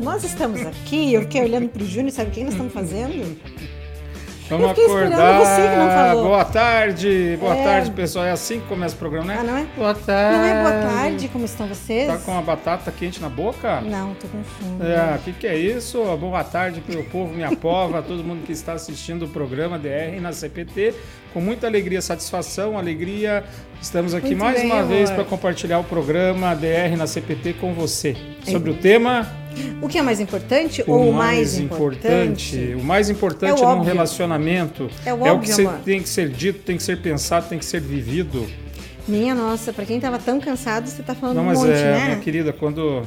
nós estamos aqui. Eu fiquei olhando pro Júnior, sabe o que nós estamos fazendo? Vamos acordar. você que não falou. Boa tarde, boa É. tarde, pessoal. É assim que começa o programa, né? Ah, não é? Boa tarde. Não é boa tarde, como estão vocês? Tá com a batata quente na boca? Não, tô com fome. É, o que, que é isso? Boa tarde para o povo, minha pova, todo mundo que está assistindo o programa DR na CPT. Com muita alegria, satisfação, alegria. Estamos aqui Muito mais bem, uma vez amor. para compartilhar o programa DR na CPT com você. Sobre o tema O que é mais importante o ou o mais mais importante. importante? O mais importante É o num óbvio. relacionamento É o o que óbvio, você amor. tem que ser dito, tem que ser pensado, tem que ser vivido. Minha nossa, pra quem tava tão cansado, você tá falando Não, um mas monte, é, né? minha querida, quando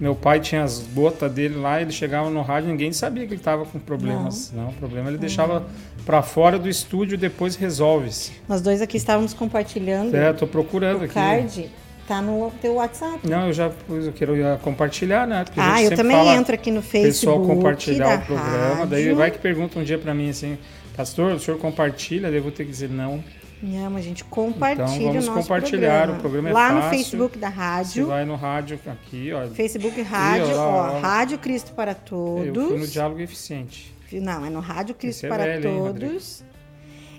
meu pai tinha as botas dele lá, ele chegava no rádio, ninguém sabia que ele estava com problemas. Não, o problema ele deixava pra fora do estúdio e depois resolve-se. Nós dois aqui estávamos compartilhando. É, tô procurando o aqui. card tá no teu WhatsApp. Não, eu já pus, eu quero ia compartilhar, né? Porque Ah, eu também entro aqui no pessoal Facebook compartilhar da o programa. Daí rádio. vai que pergunta um dia pra mim assim, pastor, o senhor compartilha? Daí eu vou ter que dizer não. Não, a gente compartilha Então, vamos o nosso compartilhar, programa. o programa é Lá no fácil. Facebook da Você rádio. vai no rádio aqui, ó. Facebook Rádio, ó, ó, ó. Rádio Cristo para Eu fui no Todos. diálogo eficiente. Não, é no Rádio Cristo Esse é para velho, hein? Todos.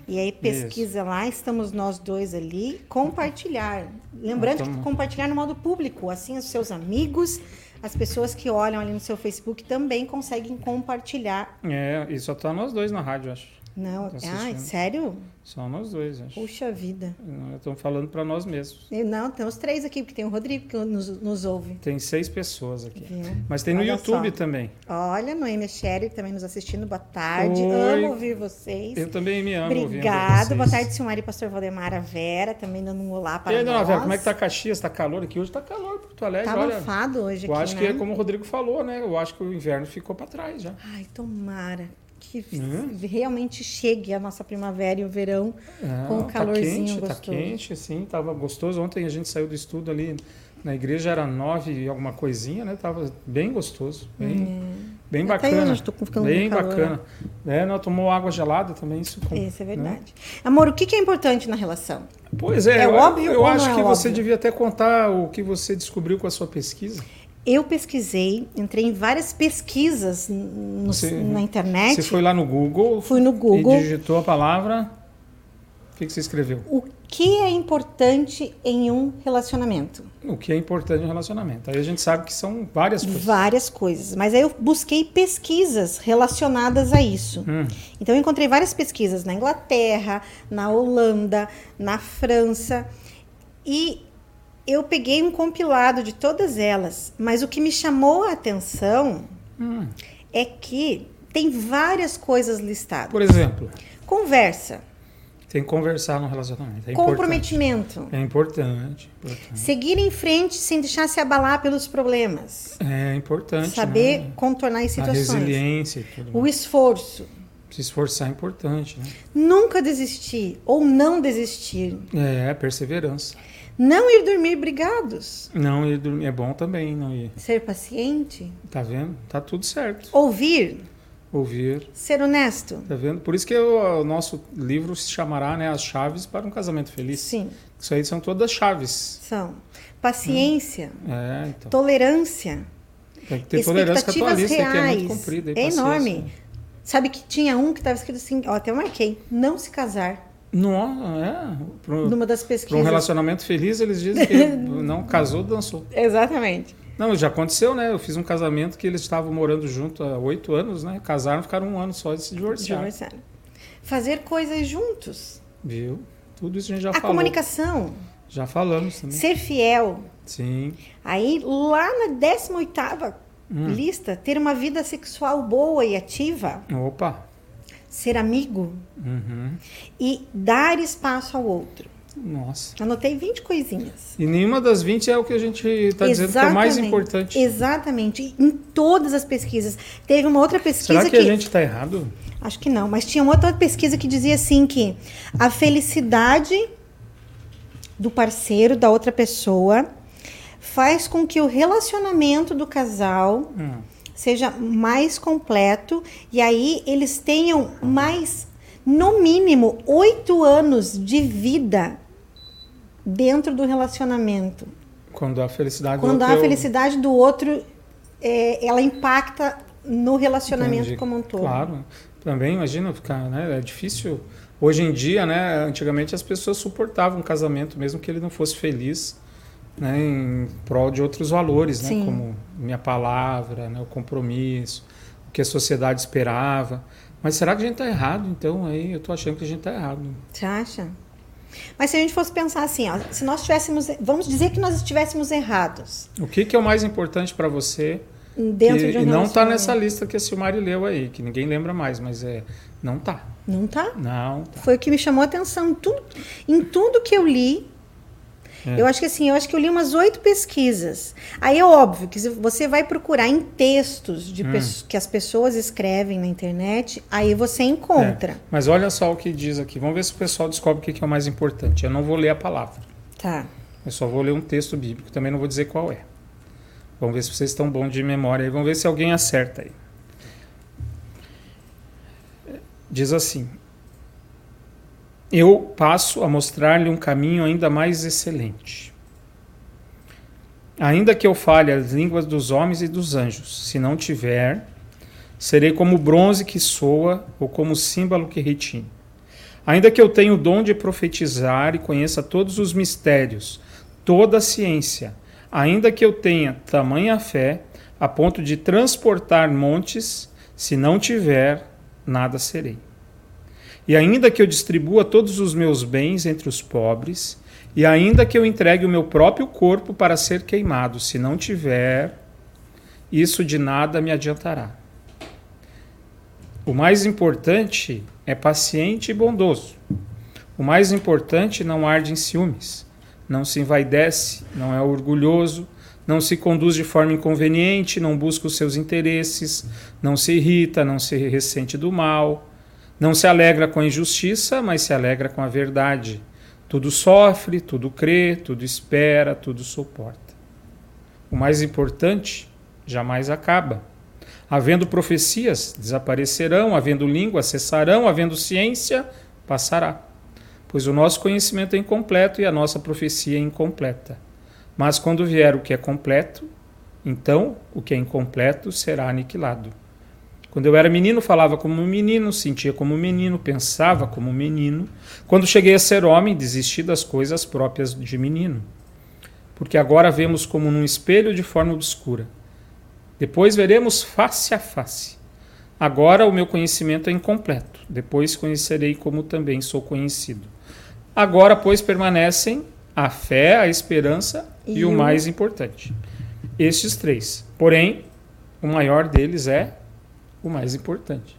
E aí pesquisa lá, estamos nós dois ali, compartilhar. Lembrando que compartilhar no modo público, assim os seus amigos, as pessoas que olham ali no seu Facebook também conseguem compartilhar. É, e só tá nós dois na rádio, acho. Não, assistindo. sério? Só nós dois, acho. Puxa vida. Estamos falando pra nós mesmos. E Não, tem os três aqui, porque tem o Rodrigo que nos, nos ouve. Tem seis pessoas aqui. Viu? Mas tem no Olha YouTube só. também. Olha, Noêmia Sherry também nos assistindo. Boa tarde. Oi. Amo ouvir vocês. Eu também me amo Obrigado. Boa tarde, Silmar e Pastor Valdemar Vera, também dando um olá E para aí, dona nós. Vera, como é que tá Caxias? Tá calor aqui? Hoje tá calor Porto Alegre, Tá abafado hoje Eu aqui, acho né? que é como o Rodrigo falou, né? Eu acho que o inverno ficou pra trás já. Ai, tomara que Hum? realmente chegue a nossa primavera e o verão com Não, o calorzinho tá quente, gostoso. Tá quente, sim, tava gostoso. Ontem a gente saiu do estudo ali na igreja, era nove e alguma coisinha, né? Tava bem gostoso, bem, bem Até bacana. hoje eu ficando com bem bacana. É, não, tomou água gelada também, isso. com- Isso é né? verdade. Amor, o que que é importante na relação? Pois é, É eu, óbvio eu acho é que você óbvio? devia até contar o que você descobriu com a sua pesquisa. Eu pesquisei, entrei em várias pesquisas no- Você- na internet. Você foi lá no Google, Fui no Google. e digitou a palavra. O que, que você escreveu? O que é importante em um relacionamento? O que é importante no relacionamento. Aí a gente sabe que são várias coisas. Várias coisas. Mas aí eu busquei pesquisas relacionadas a isso. Hum. Então eu encontrei várias pesquisas na Inglaterra, na Holanda, na França. E eu peguei um compilado de todas elas. Mas o que me chamou a atenção Hum. é que tem várias coisas listadas. Por exemplo, Conversa, tem que conversar no relacionamento. É importante. comprometimento, É importante. importante. seguir em frente sem deixar se abalar pelos problemas, É importante. saber né? contornar as A situações. resiliência e tudo. O esforço, Se esforçar é importante, né? nunca desistir ou não desistir, É, perseverança. Não ir dormir brigados, Não ir dormir é bom também, não ir. ser paciente, Tá vendo? Tá tudo certo. ouvir, Ouvir. ser honesto. Tá vendo? Por isso que o, o nosso livro se chamará, né, As Chaves para um Casamento Feliz. Sim, Isso aí são todas chaves. são paciência, É, então. tolerância, Tem que ter tolerância com a tua expectativas lista, que é reais. muito comprida. é enorme. Sabe que tinha um que estava escrito assim, ó, até eu marquei, não se casar. Não, é. Pro- Numa das Para um pesquisas. relacionamento feliz, eles dizem que não casou, dançou. Exatamente. Não, já aconteceu, né? Eu fiz um casamento que eles estavam morando junto há oito anos, né? Casaram, ficaram um ano só e se divorciaram. Divorciaram. Fazer coisas juntos. Viu? Tudo isso a gente já a falou. comunicação. Já falamos também. Ser fiel. Sim. Aí, lá na 18ª Hum. lista, ter uma vida sexual boa e ativa. Opa. Ser amigo. Uhum. E dar espaço ao outro. Nossa. Anotei 20 coisinhas. E nenhuma das 20 é o que a gente está dizendo que é o mais importante. Exatamente. Em todas as pesquisas. Teve uma outra pesquisa Será que, a gente está errado? Acho que não, mas tinha uma outra pesquisa que dizia assim que a felicidade do parceiro, da outra pessoa, faz com que o relacionamento do casal Hum. Seja mais completo e aí eles tenham mais, no mínimo, oito anos de vida dentro do relacionamento. Quando a felicidade Quando do a outro o- felicidade do outro é, ela impacta no relacionamento Entendi. como um todo. Claro. Também, imagina ficar, né? É difícil. Hoje em dia, né? Antigamente as pessoas suportavam um casamento, mesmo que ele não fosse feliz, né? Em prol de outros valores, né? Como minha palavra, né? O compromisso, o que a sociedade esperava. Mas será que a gente está errado? Então, aí eu tô achando que a gente está errado. Você acha? Mas se a gente fosse pensar assim, ó, se nós tivéssemos, vamos dizer que nós estivéssemos errados O que, que é o mais importante para você? dentro que, de um e não está nessa lista que a Silmari leu aí, que ninguém lembra mais, mas é não tá. Não tá? Não tá. Foi o que me chamou a atenção em tudo, em tudo que eu li. É. Eu acho que assim, eu acho que eu li umas oito pesquisas. Aí é óbvio que se você vai procurar em textos de Hum. que as pessoas escrevem na internet, aí você encontra. É, Mas olha só o que diz aqui. Vamos ver se o pessoal descobre o que que é o mais importante. Eu não vou ler a palavra. Tá. Eu só vou ler um texto bíblico. Também não vou dizer qual é. Vamos ver se vocês estão bons de memória aí. Vamos ver se alguém acerta aí. Diz assim: Eu passo a mostrar-lhe um caminho ainda mais excelente. Ainda que eu fale as línguas dos homens e dos anjos, se não tiver, serei como bronze que soa ou como símbolo que retine. Ainda que eu tenha o dom de profetizar e conheça todos os mistérios, toda a ciência, ainda que eu tenha tamanha fé a ponto de transportar montes, se não tiver, nada serei. E ainda que eu distribua todos os meus bens entre os pobres, e ainda que eu entregue o meu próprio corpo para ser queimado, se não tiver, isso de nada me adiantará. O mais importante é paciente e bondoso. O mais importante não arde em ciúmes, não se envaidece, não é orgulhoso, não se conduz de forma inconveniente, não busca os seus interesses, não se irrita, não se ressente do mal, não se alegra com a injustiça, mas se alegra com a verdade. Tudo sofre, tudo crê, tudo espera, tudo suporta. O mais importante jamais acaba. Havendo profecias, desaparecerão, havendo língua, cessarão, havendo ciência, passará. Pois o nosso conhecimento é incompleto e a nossa profecia é incompleta. Mas quando vier o que é completo, então o que é incompleto será aniquilado. Quando eu era menino, falava como um menino, sentia como um menino, pensava como um menino. Quando cheguei a ser homem, desisti das coisas próprias de menino. Porque agora vemos como num espelho de forma obscura. Depois veremos face a face. Agora o meu conhecimento é incompleto. Depois conhecerei como também sou conhecido. Agora, pois, permanecem a fé, a esperança e, E o- mais importante. Estes três. Porém, o maior deles é o mais importante.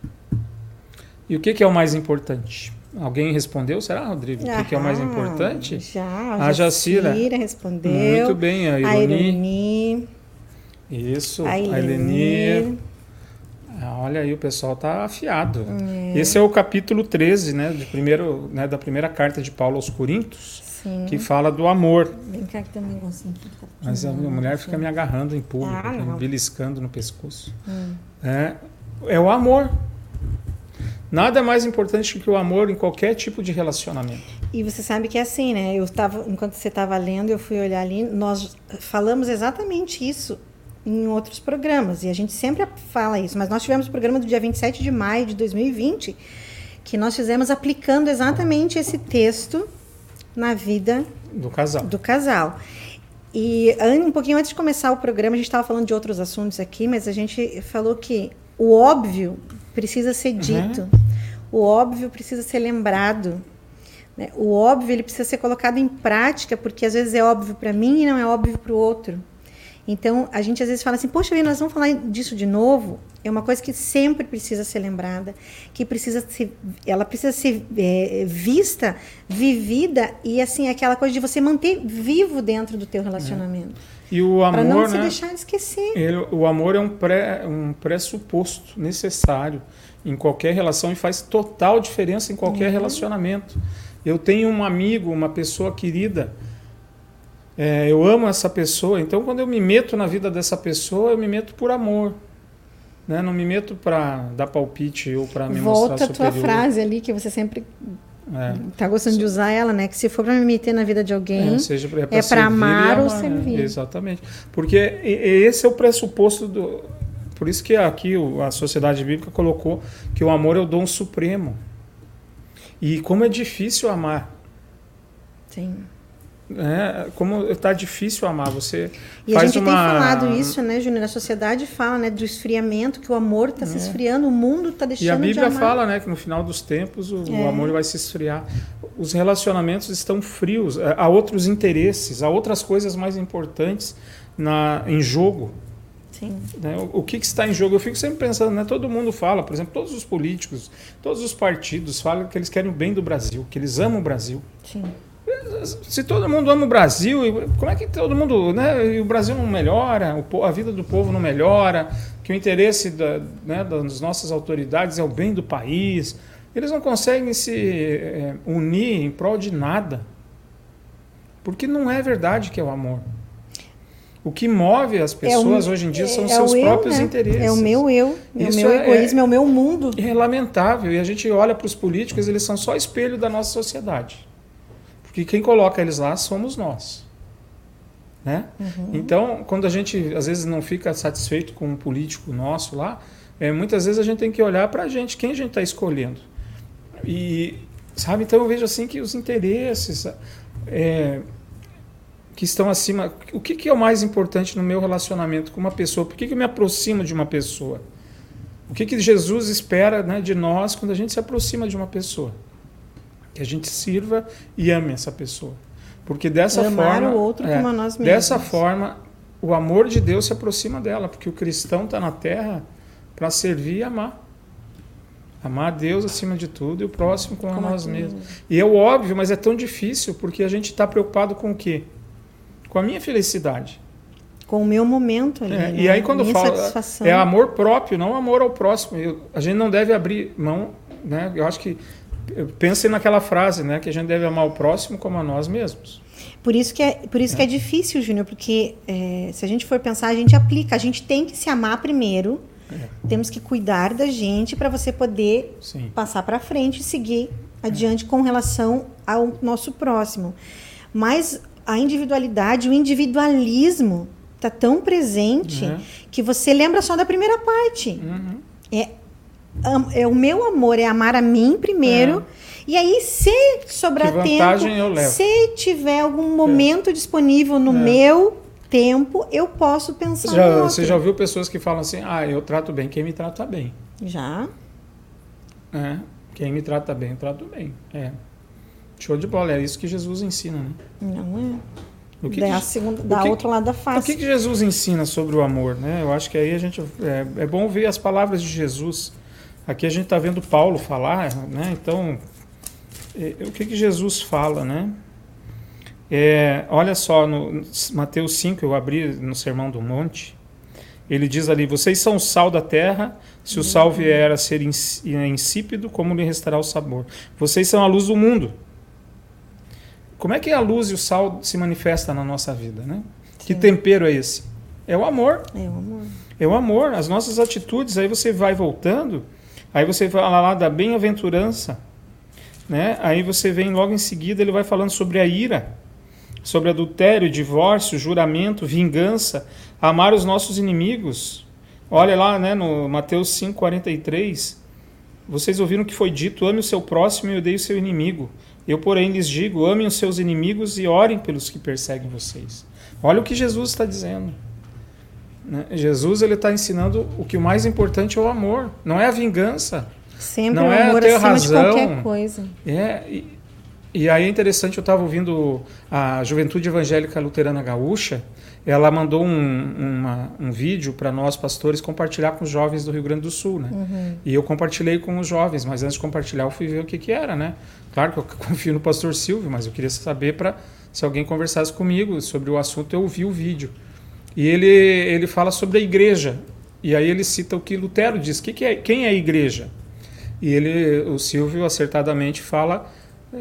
E o que, que é o mais importante? Alguém respondeu? Será, Rodrigo? O que, que é o mais Aham, importante? Já, A a Jacira. Jacira respondeu. Muito bem, a A Ironi. Ironi. Isso, A a. Eleni. Ah, Olha aí, o pessoal tá afiado. Esse é o capítulo 13, né, de primeiro, né, da primeira carta de Paulo aos Coríntios, Sim. que fala do amor. Vem cá que tem um negocinho aqui. Tá Mas a minha mulher fica me agarrando em público, Ah, me beliscando no pescoço. Hum. É, é o amor. Nada é mais importante que o amor em qualquer tipo de relacionamento. E você sabe que é assim, né? Eu tava, enquanto você estava lendo, eu fui olhar ali, nós falamos exatamente isso em outros programas, e a gente sempre fala isso, mas nós tivemos o programa do dia 27 de maio de 2020, que nós fizemos aplicando exatamente esse texto na vida Do casal. do casal. E um pouquinho antes de começar o programa, a gente estava falando de outros assuntos aqui, mas a gente falou que o óbvio precisa ser dito, o óbvio precisa ser lembrado. né? O óbvio ele precisa ser colocado em prática, porque às vezes é óbvio para mim e não é óbvio para o outro. Então, a gente às vezes fala assim, poxa, nós vamos falar disso de novo. É uma coisa que sempre precisa ser lembrada, que precisa ser, ela precisa ser é, vista, vivida e assim aquela coisa de você manter vivo dentro do teu relacionamento, E o para não amor, se né? deixar de esquecer. Ele- o amor é um, pré, um pressuposto necessário em qualquer relação e faz total diferença em qualquer Uhum. relacionamento. Eu tenho um amigo, uma pessoa querida, é, eu amo essa pessoa, então quando eu me meto na vida dessa pessoa, eu me meto por amor. Né? Não me meto para dar palpite ou para me Volta mostrar a tua frase ali que você sempre É. Tá gostando de usar ela, né? Que se for para me meter na vida de alguém, É, seja pra- é para e amar ou né? servir. Exatamente. Porque esse é o pressuposto do. Por isso que aqui a sociedade bíblica colocou que o amor é o dom supremo. E como é difícil amar. Sim. Né? Como está difícil amar. Você E a gente uma. tem falado isso, né, Júnior? A sociedade fala, né, do esfriamento, que o amor está se esfriando, o mundo está deixando É. E a de Bíblia amar. fala, né, que no final dos tempos o, o É. amor vai se esfriar. Os relacionamentos estão frios, eh, há outros interesses, há outras coisas mais importantes na, em jogo. Sim. né? O, o que, que está em jogo? Eu fico sempre pensando, né? Todo mundo fala, por exemplo, todos os políticos, todos os partidos falam que eles querem o bem do Brasil, que eles amam o Brasil. Sim. Se todo mundo ama o Brasil, como é que todo mundo, né? E o Brasil não melhora, o a vida do povo não melhora, que o interesse da, né, das nossas autoridades é o bem do país. Eles não conseguem se eh, unir em prol de nada. Porque não é verdade que é o amor. O que move as pessoas hoje em dia são os é seus o eu, próprios né? interesses. É o meu eu, é o meu é- egoísmo, é o meu mundo. É lamentável. E a gente olha para os políticos, eles são só espelho da nossa sociedade. Porque quem coloca eles lá somos nós. Né? Uhum. Então, quando a gente às vezes não fica satisfeito com um político nosso lá, é, muitas vezes a gente tem que olhar para a gente, quem a gente está escolhendo. E, sabe, então eu vejo assim que os interesses é, que estão acima. O que, que é o mais importante no meu relacionamento com uma pessoa? Por que, que eu me aproximo de uma pessoa? O que, que Jesus espera né, de nós quando a gente se aproxima de uma pessoa? Que a gente sirva e ame essa pessoa. Porque dessa Amar forma. o outro é, como a nós mesmos. Dessa forma, o amor de Deus se aproxima dela, porque o cristão está na terra para servir e amar. Amar a Deus acima de tudo e o próximo como, Como a nós mesmos. mesmo. E é óbvio, mas é tão difícil porque a gente está preocupado com o quê? Com a minha felicidade. Com o meu momento ali. É, né? E aí quando Minha fala é amor próprio, não amor ao próximo. Eu- a gente não deve abrir mão, né? Eu acho que pensem naquela frase, né? Que a gente deve amar o próximo como a nós mesmos. Por isso que é, por isso que é difícil, Júnior, porque é, se a gente for pensar, a gente aplica. A gente tem que se amar primeiro. Temos que cuidar da gente para você poder Sim. passar para frente e seguir adiante com relação ao nosso próximo. Mas a individualidade, o individualismo está tão presente Né? que você lembra só da primeira parte. Uhum. É, é o meu amor é amar a mim primeiro. E aí, se sobrar É. Tempo, se tiver algum momento disponível no É. meu tempo, eu posso pensar Você já, no você já ouviu pessoas que falam assim: ah, eu trato bem quem me trata bem. Já? É, quem me trata bem, eu trato bem. É. Show de bola, é isso que Jesus ensina, né? Não é. O que, Daí que- segunda, o da que- outro lado da o face. que, que Jesus ensina sobre o amor, né? Eu acho que aí a gente é, é bom ver as palavras de Jesus. Aqui a gente está vendo Paulo falar, né? Então, é, o que, que Jesus fala, né? É, olha só, no Mateus 5, eu abri no Sermão do Monte, ele diz ali: Vocês são o sal da terra, se o sal vier a ser ins- insípido, como lhe restará o sabor? Vocês são a luz do mundo. Como é que a luz e o sal se manifestam na nossa vida, né? Que Sim. tempero é esse? É o amor. É o amor. É o amor, as nossas atitudes. Aí você vai voltando, aí você fala lá da bem-aventurança, né? Aí você vem logo em seguida, ele vai falando sobre a ira, sobre adultério, divórcio, juramento, vingança, amar os nossos inimigos. Olha lá, né, no Mateus 5:43, vocês ouviram que foi dito: ame o seu próximo e odeie o seu inimigo. Eu, porém, lhes digo: amem os seus inimigos e orem pelos que perseguem vocês. Olha o que Jesus está dizendo. Né? Jesus ele está ensinando o que o mais importante é o amor, não é a vingança. Sempre Não o é amor ter acima razão. de qualquer coisa. É, e, e aí é interessante, eu estava ouvindo a Juventude Evangélica Luterana Gaúcha, ela mandou um, uma- um vídeo para nós pastores compartilhar com os jovens do Rio Grande do Sul, né? Uhum. E eu compartilhei com os jovens, mas antes de compartilhar eu fui ver o que, que era, né? Claro que eu confio no pastor Silvio, mas eu queria saber para se alguém conversasse comigo sobre o assunto, eu ouvi o vídeo. E ele, ele fala sobre a igreja. E aí ele cita o que Lutero diz. Que que é, quem é a igreja? E ele, o Silvio acertadamente fala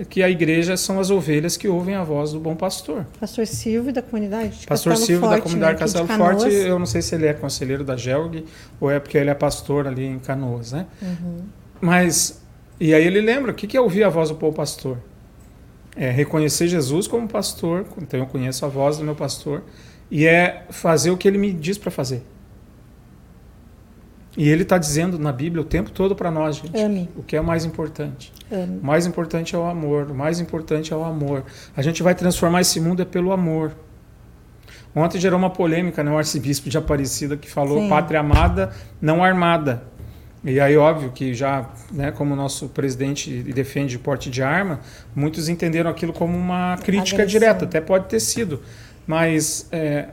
que a igreja são as ovelhas que ouvem a voz do bom pastor. Pastor Silvio da comunidade de Pastor Castelo Silvio Forte, da comunidade né, Castelo Forte, eu não sei se ele é conselheiro da GELG ou é porque ele é pastor ali em Canoas, né? Uhum. Mas E aí ele lembra, o que, que é ouvir a voz do bom pastor? É reconhecer Jesus como pastor, então eu conheço a voz do meu pastor, e é fazer o que ele me diz para fazer. E ele está dizendo na Bíblia o tempo todo para nós, gente, Ame. o que é mais importante. Ame. O mais importante é o amor, o mais importante é o amor. A gente vai transformar esse mundo é pelo amor. Ontem gerou uma polêmica, né? O arcebispo de Aparecida que falou Sim. pátria amada, não armada. E aí, óbvio que já, né, como o nosso presidente defende porte de arma, muitos entenderam aquilo como uma crítica Agressão. direta, até pode ter sido. Mas é,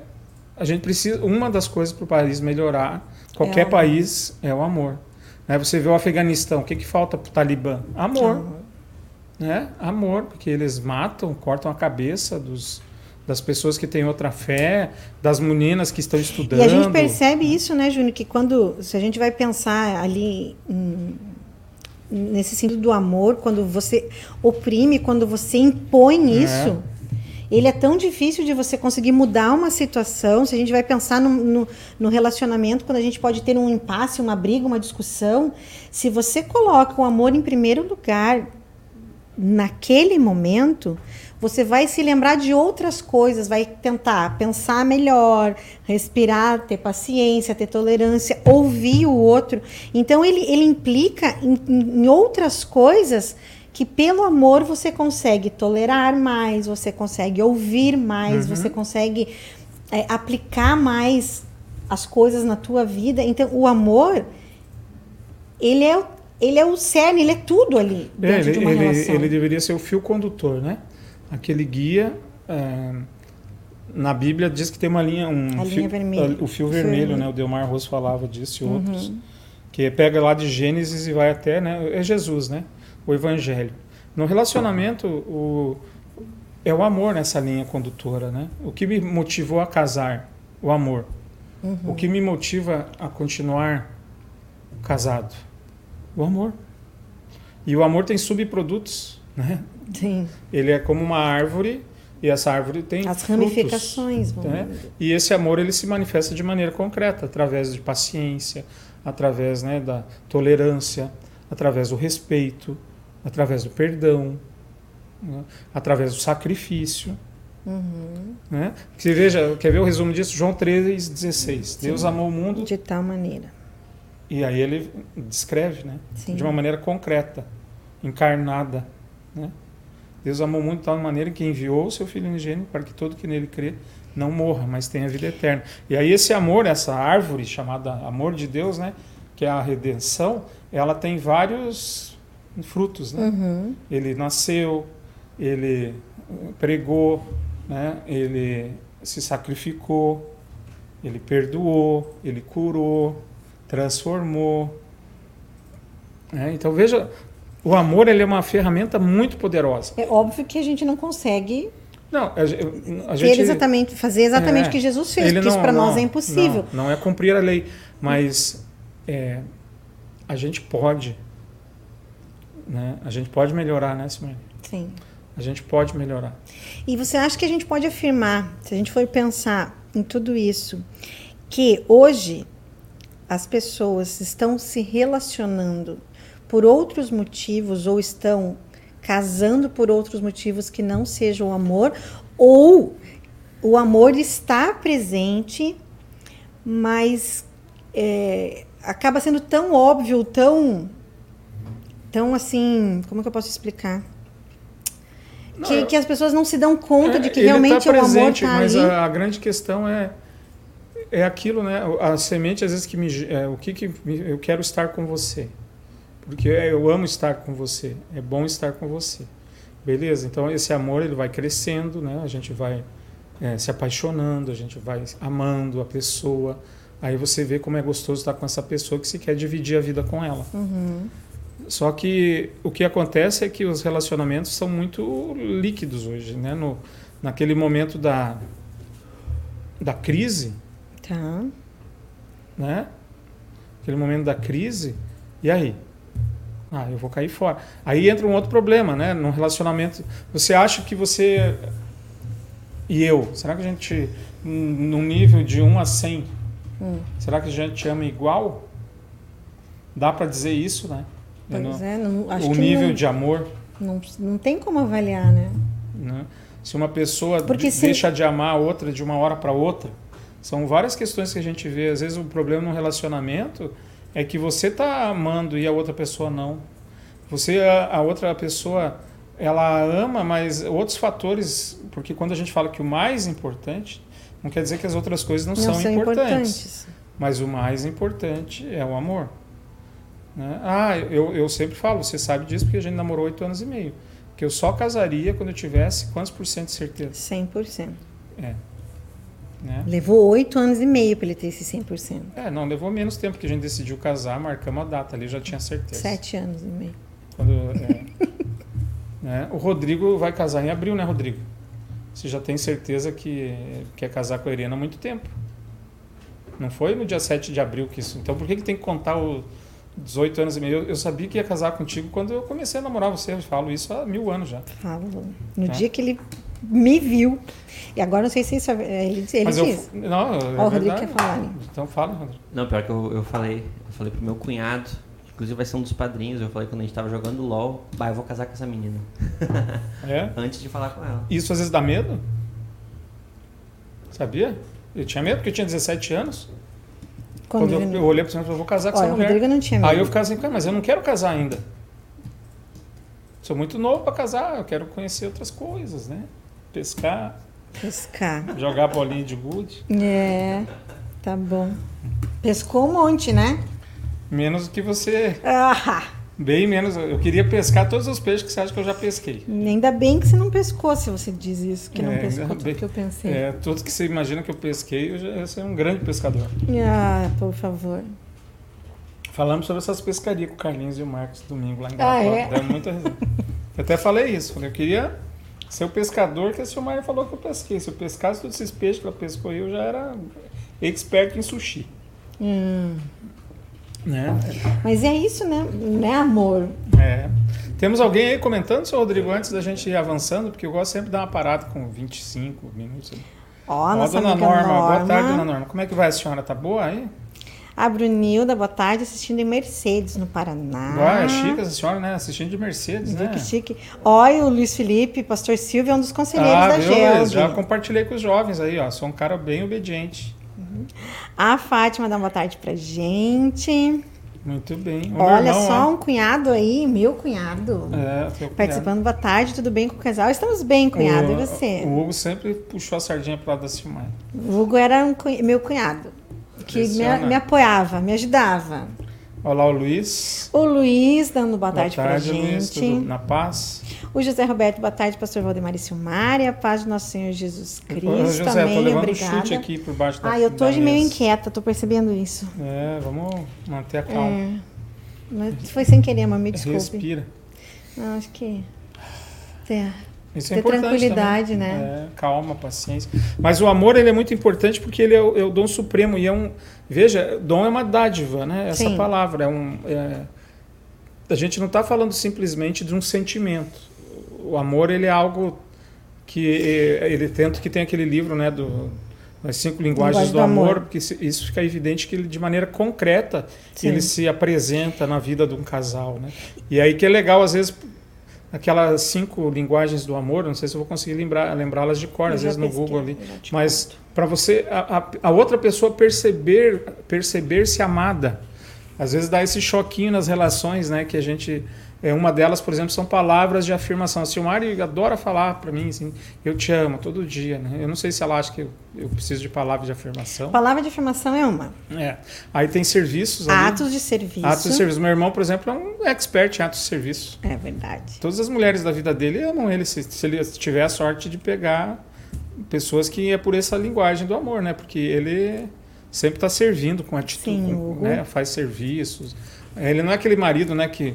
a gente precisa. Uma das coisas para o país melhorar, qualquer amor. país, é o amor. Né, você vê o Afeganistão, o que, que falta para o Talibã? Amor né? Amor, porque eles matam, cortam a cabeça dos, das pessoas que têm outra fé, das meninas que estão estudando. E a gente percebe isso, né, Júnior, que quando se a gente vai pensar ali nesse sentido do amor, quando você oprime, quando você impõe isso, ele é tão difícil de você conseguir mudar uma situação. Se a gente vai pensar no, no, no relacionamento, quando a gente pode ter um impasse, uma briga, uma discussão, se você coloca o amor em primeiro lugar naquele momento, você vai se lembrar de outras coisas, vai tentar pensar melhor, respirar, ter paciência, ter tolerância, ouvir o outro. Então ele, ele implica em, em outras coisas que pelo amor você consegue tolerar mais, você consegue ouvir mais, Uhum. você consegue é, aplicar mais as coisas na tua vida. Então o amor ele é o- ele é o cerne, ele é tudo ali É, dentro ele, de uma ele- relação. ele deveria ser o fio condutor, né? Aquele guia. é, na Bíblia diz que tem uma linha, um A fio, linha vermelha. o fio vermelho, vermelho. Uhum. né? O Delmar Rosso falava disso e outros. Que pega lá de Gênesis e vai até, né? É Jesus, né? O Evangelho. No relacionamento, o, é o amor nessa linha condutora, né? O que me motivou a casar? O amor. Uhum. O que me motiva a continuar casado? O amor. E o amor tem subprodutos, né? Sim. Ele é como uma árvore e essa árvore tem As frutos, ramificações, né? E esse amor ele se manifesta de maneira concreta, através de paciência, através né, da tolerância, através do respeito, através do perdão, né? através do sacrifício. Uhum. Né? Você veja, quer ver o resumo disso? João 3,16. Deus amou o mundo De tal maneira. e aí ele descreve, né? Sim. de uma maneira concreta, encarnada. Né? Deus amou muito de tal maneira que enviou o seu Filho unigênito para que todo que nele crê não morra, mas tenha vida eterna. E aí esse amor, essa árvore chamada amor de Deus, né, que é a redenção, ela tem vários frutos. Né? Uhum. Ele nasceu, ele eh, pregou, né? ele se sacrificou, ele perdoou, ele curou, transformou. né? Então veja, o amor ele é uma ferramenta muito poderosa. É óbvio que a gente não consegue Não, a, a gente exatamente, fazer exatamente É, o que Jesus fez, porque isso não- para nós é impossível. Não, não é cumprir a lei, mas é, a gente pode, né? A gente pode melhorar, né, Simone? Sim. A gente pode melhorar. E você acha que a gente pode afirmar, se a gente for pensar em tudo isso, que hoje as pessoas estão se relacionando por outros motivos ou estão casando por outros motivos que não sejam o amor, ou o amor está presente, mas é, acaba sendo tão óbvio, tão, tão assim, como é que eu posso explicar? Não, que, que as pessoas não se dão conta de que É, ele realmente tá o amor presente, está mas ali. a, a grande questão é é aquilo, né? A semente às vezes que me é, o que que me- eu quero estar com você, porque eu amo estar com você, é bom estar com você, beleza? Então esse amor ele vai crescendo, né? A gente vai é, se apaixonando, a gente vai amando a pessoa. Aí você vê como é gostoso estar com essa pessoa que se quer dividir a vida com ela. Uhum. Só que o que acontece é que os relacionamentos são muito líquidos hoje, né? No, naquele momento da, da crise, Tá. né? Aquele momento da crise, e aí? Ah, eu vou cair fora. Aí entra um outro problema, né? Num relacionamento, você acha que você e eu, será que a gente num nível de 1 a 100, Hum. será que a gente ama igual? Dá para dizer isso, né? Pois não- é, não, acho o que nível não, de amor. não, não tem como avaliar, né? né? Se uma pessoa de- se- deixa de amar a outra de uma hora para outra, são várias questões que a gente vê. Às vezes o problema no relacionamento é que você tá amando e a outra pessoa não. Você a, a outra pessoa ela ama, mas outros fatores, porque quando a gente fala que o mais importante, não quer dizer que as outras coisas não, Não são, são importantes, importantes. mas o mais importante é o amor. Né? Ah, eu, eu sempre falo, você sabe disso porque a gente namorou oito anos e meio. Que eu só casaria quando eu tivesse quantos por cento de certeza? 100%. Né? Levou oito anos e meio para ele ter esse 100%. É, não, levou menos tempo que a gente decidiu casar, marcamos a data ali, já tinha certeza. Sete anos e meio. Quando, é, né? O Rodrigo vai casar em abril, né, Rodrigo? Você já tem certeza que quer casar com a Irena há muito tempo. Não foi no dia 7 de abril que isso. Então por que, que tem que contar os 18 anos e meio? Eu, sabia que ia casar contigo quando eu comecei a namorar você. Eu falo isso há mil anos já. Falo. No É. dia que ele me viu. E agora não sei se isso é. Ele, ele Mas eu. Não, é o Rodrigo quer falar ali. Então fala, Rodrigo. Não, pior que eu, eu falei. Eu falei pro meu cunhado. Inclusive vai ser um dos padrinhos. Eu falei quando a gente tava jogando LOL. Bah, eu vou casar com essa menina. É? Antes de falar com ela. Isso às vezes dá medo? Sabia? Eu tinha medo porque eu tinha 17 anos. Quando, Quando, eu, eu olhei para você e falei, eu vou casar com Olha, essa mulher. Rodrigo não tinha medo. Aí eu ficava assim, mas eu não quero casar ainda. Sou muito novo para casar, eu quero conhecer outras coisas, né? Pescar, Pescar. jogar bolinha de gude. É, tá bom. Pescou um monte, né? Menos do que você. Ah, Bem menos. Eu queria pescar todos os peixes que você acha que eu já pesquei. ainda bem que você não pescou, se você diz isso, que não É, pescou tudo bem. que eu pensei. É, todos que você imagina que eu pesquei, eu já sou um grande pescador. Ah, por favor. Falamos sobre essas pescarias com o Carlinhos e o Marcos domingo lá em Ah, é? Deu muita risada. Eu até falei isso. Falei, eu queria ser o pescador que a Silmar falou que eu pesquei. Se eu pescasse todos esses peixes que ela pescou, eu já era expert em sushi. Hum, Né? mas é isso, né? Né, amor? É. Temos alguém aí comentando, seu Rodrigo, antes da gente ir avançando, porque eu gosto sempre de dar uma parada com 25 minutos. Ó, Ó, nossa dona Norma. Norma. Boa tarde, dona Norma. Como é que vai a senhora? Tá boa aí? A Brunilda, boa tarde, assistindo em Mercedes, no Paraná. Ah, é chique essa senhora, né? Assistindo de Mercedes, né? que chique. Olha, o Luiz Felipe, pastor Silvio, é um dos conselheiros Ah, da. Luiz? Já compartilhei com os jovens aí, ó. Sou um cara bem obediente. A Fátima dá uma boa tarde pra gente. Muito bem. O Olha irmão, só ó. um cunhado aí, meu cunhado. É, teu cunhado. Participando, boa tarde, tudo bem com o casal? Estamos bem, cunhado, o, e você? O Hugo sempre puxou a sardinha pro lado da Silmar. O Hugo era um meu cunhado, que me, Impressiona. me apoiava, me ajudava. Olha lá o Luiz. O Luiz dando boa Boa tarde, tarde, Luiz. gente. Tudo na paz? O José Roberto, boa tarde, pastor Valdemar e Silmari. A paz do nosso Senhor Jesus Cristo. José, tô Amém, um obrigada. chute aqui por baixo da Ah, eu tô hoje meio mesa. inquieta, tô percebendo isso. É, vamos manter a calma. É. Foi sem querer, mas me desculpe. Respira. Não, acho que. É. Isso é Ter importante tranquilidade, também. né? É, calma, paciência. Mas o amor ele é muito importante porque ele é o, é o dom supremo e é um, veja, dom é uma dádiva, né? Essa Sim. palavra é um, é- a gente não está falando simplesmente de um sentimento. O amor ele é algo que ele tanto que tem aquele livro, né, do as cinco linguagens Linguagem do, do amor, amor. porque isso fica evidente que ele, de maneira concreta Sim. ele se apresenta na vida de um casal, né? E aí que é legal às vezes aquelas cinco linguagens do amor, não sei se eu vou conseguir lembrar lembrá-las de cor, às vezes no Google ali, mas para você a, a- a outra pessoa perceber perceber-se amada, às vezes dá esse choquinho nas relações, né? Que a gente é uma delas, por exemplo, são palavras de afirmação. A Silmari adora falar para mim assim, eu te amo todo dia, né? Eu não sei se ela acha que eu, eu preciso de palavras de afirmação. Palavra de afirmação é uma. É. Aí tem serviços ali. Atos de serviço. Atos de serviço. Meu irmão, por exemplo, é um expert em atos de serviço. É verdade. Todas as mulheres da vida dele amam ele, se, se ele tiver a sorte de pegar pessoas que é por essa linguagem do amor, né? Porque ele sempre está servindo com atitude, Sim, né? faz serviços. Ele não é aquele marido, né, que,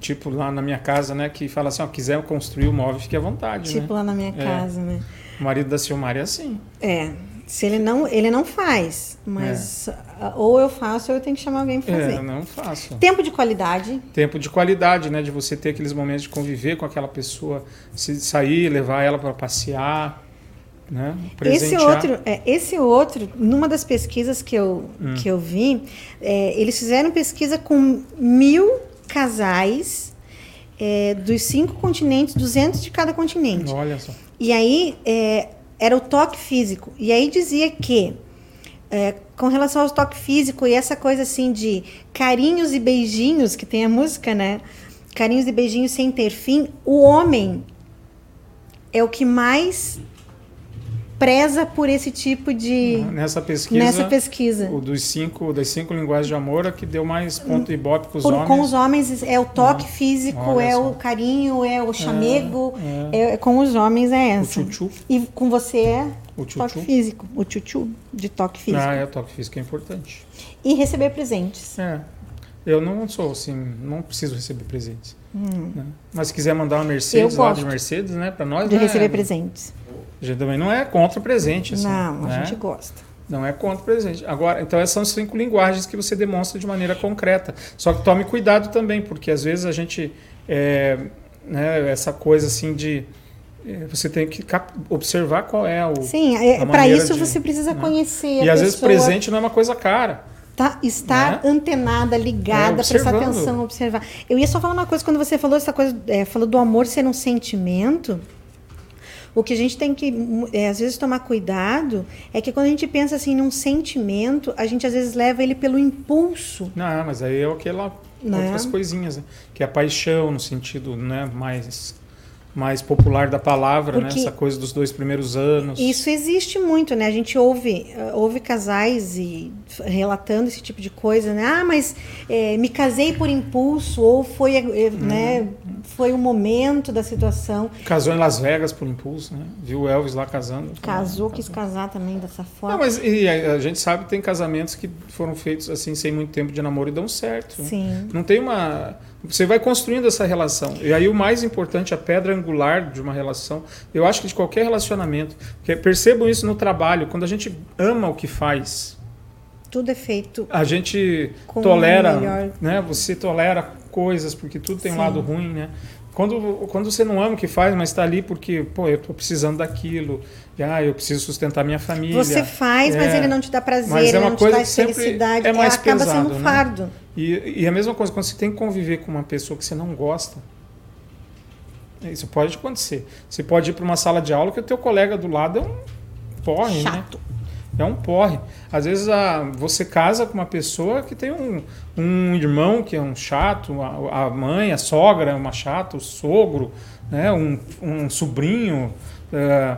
tipo lá na minha casa, né, que fala assim, ó, quiser construir o móvel, fique à vontade, Tipo né? lá na minha É. casa, né? O marido da Silmar é assim. É. Se ele não, ele não faz, mas ah, ou eu faço ou eu tenho que chamar alguém para fazer. É, não faço. Tempo de qualidade. tempo de qualidade, né? De você ter aqueles momentos de conviver com aquela pessoa, se sair, levar ela para passear, né? Esse outro, é, esse outro, numa das pesquisas que eu, Hum. que eu vi, é, eles fizeram pesquisa com mil casais é, dos cinco continentes, 200 de cada continente. Olha só. E aí é, era o toque físico. E aí dizia que é, com relação ao toque físico e essa coisa assim de carinhos e beijinhos, que tem a música, né? Carinhos e beijinhos sem ter fim, o homem é o que mais preza por esse tipo de Nessa pesquisa, nessa pesquisa. o dos cinco, das cinco linguagens de amor, a que deu mais ponto ibope para os Por- homens. com os homens é o toque físico, Olha é só. o carinho, é o chamego. é- com os homens é O essa. tchutchu. E com você é O toque físico, o tchutchu de toque físico. Ah, é, o toque físico é importante. E receber presentes. É. Eu não sou assim, não preciso receber presentes. né? Mas se quiser mandar uma Mercedes Hum. Lá de Mercedes, né? Para nós De não receber é, presentes. A gente também não é contra presente, assim, Não, a né? gente gosta. Não é contra presente. Agora, então essas são cinco linguagens que você demonstra de maneira concreta. Só que tome cuidado também, porque às vezes a gente é, né, essa coisa assim de é, você tem que observar qual é o Sim, é, para isso de- você precisa né? conhecer e às vezes presente não é uma coisa cara. tá, estar né? antenada, ligada, É, prestar atenção, observar. Eu ia só falar uma coisa quando você falou essa coisa, é, falou do amor ser um sentimento. O que a gente tem que, é, às vezes, tomar cuidado é que quando a gente pensa assim num sentimento, a gente às vezes leva ele pelo impulso. Não, mas aí é aquela Né? outras coisinhas, né? que é a paixão no sentido né, mais mais popular da palavra, né? Essa coisa dos dois primeiros anos. Isso existe muito, né? A gente ouve, eh, ouve casais e relatando esse tipo de coisa, né? Ah, mas eh, me casei por impulso ou foi, eh, né? Foi o momento da situação. Casou em Las Vegas por impulso, né? Viu o Elvis lá casando. Casou, quis casar também dessa forma. Não, mas e a, a gente sabe que tem casamentos que foram feitos assim sem muito tempo de namoro e dão certo. né? Sim. Não tem uma. Você vai construindo essa relação. E aí o mais importante, a pedra angular de uma relação, eu acho que de qualquer relacionamento, percebam isso no trabalho, quando a gente ama o que faz, Tudo é feito. a gente tolera, melhor- né? Você tolera coisas porque tudo tem um Sim. lado ruim, né? Quando, quando você não ama o que faz, mas está ali porque, pô, eu estou precisando daquilo, ah, eu preciso sustentar minha família. Você faz, mas É. ele não te dá prazer, Mas é ele uma não te dá felicidade. é mais acaba pesado, sendo um né? fardo. E, e a mesma coisa, quando você tem que conviver com uma pessoa que você não gosta, isso pode acontecer. Você pode ir para uma sala de aula que o teu colega do lado é um porre, Chato. né? É um porre. Às vezes a, você casa com uma pessoa que tem um, um irmão que é um chato, a, a mãe, a sogra é uma chata, o sogro, né? um, um sobrinho, é,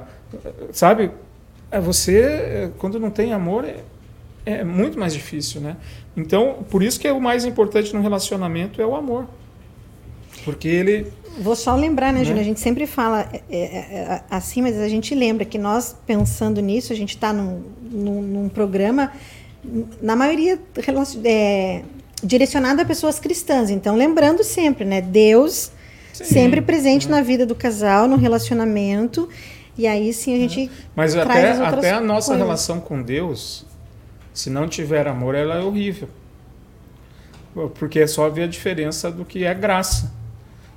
sabe? É você, é, quando não tem amor, é, é muito mais difícil, né? Então, por isso que é o mais importante no relacionamento é o amor. Porque ele Vou só lembrar, né, Né? Júlia? A gente sempre fala é, é, assim, mas a gente lembra que nós, pensando nisso, a gente está num, num, num programa, na maioria, é, direcionado a pessoas cristãs. Então, lembrando sempre, né? Deus Sim, sempre presente né? na vida do casal, no relacionamento. E aí sim a gente. Mas traz até, até a nossa coisas. relação com Deus, se não tiver amor, ela é horrível. Porque é só ver a diferença do que é graça.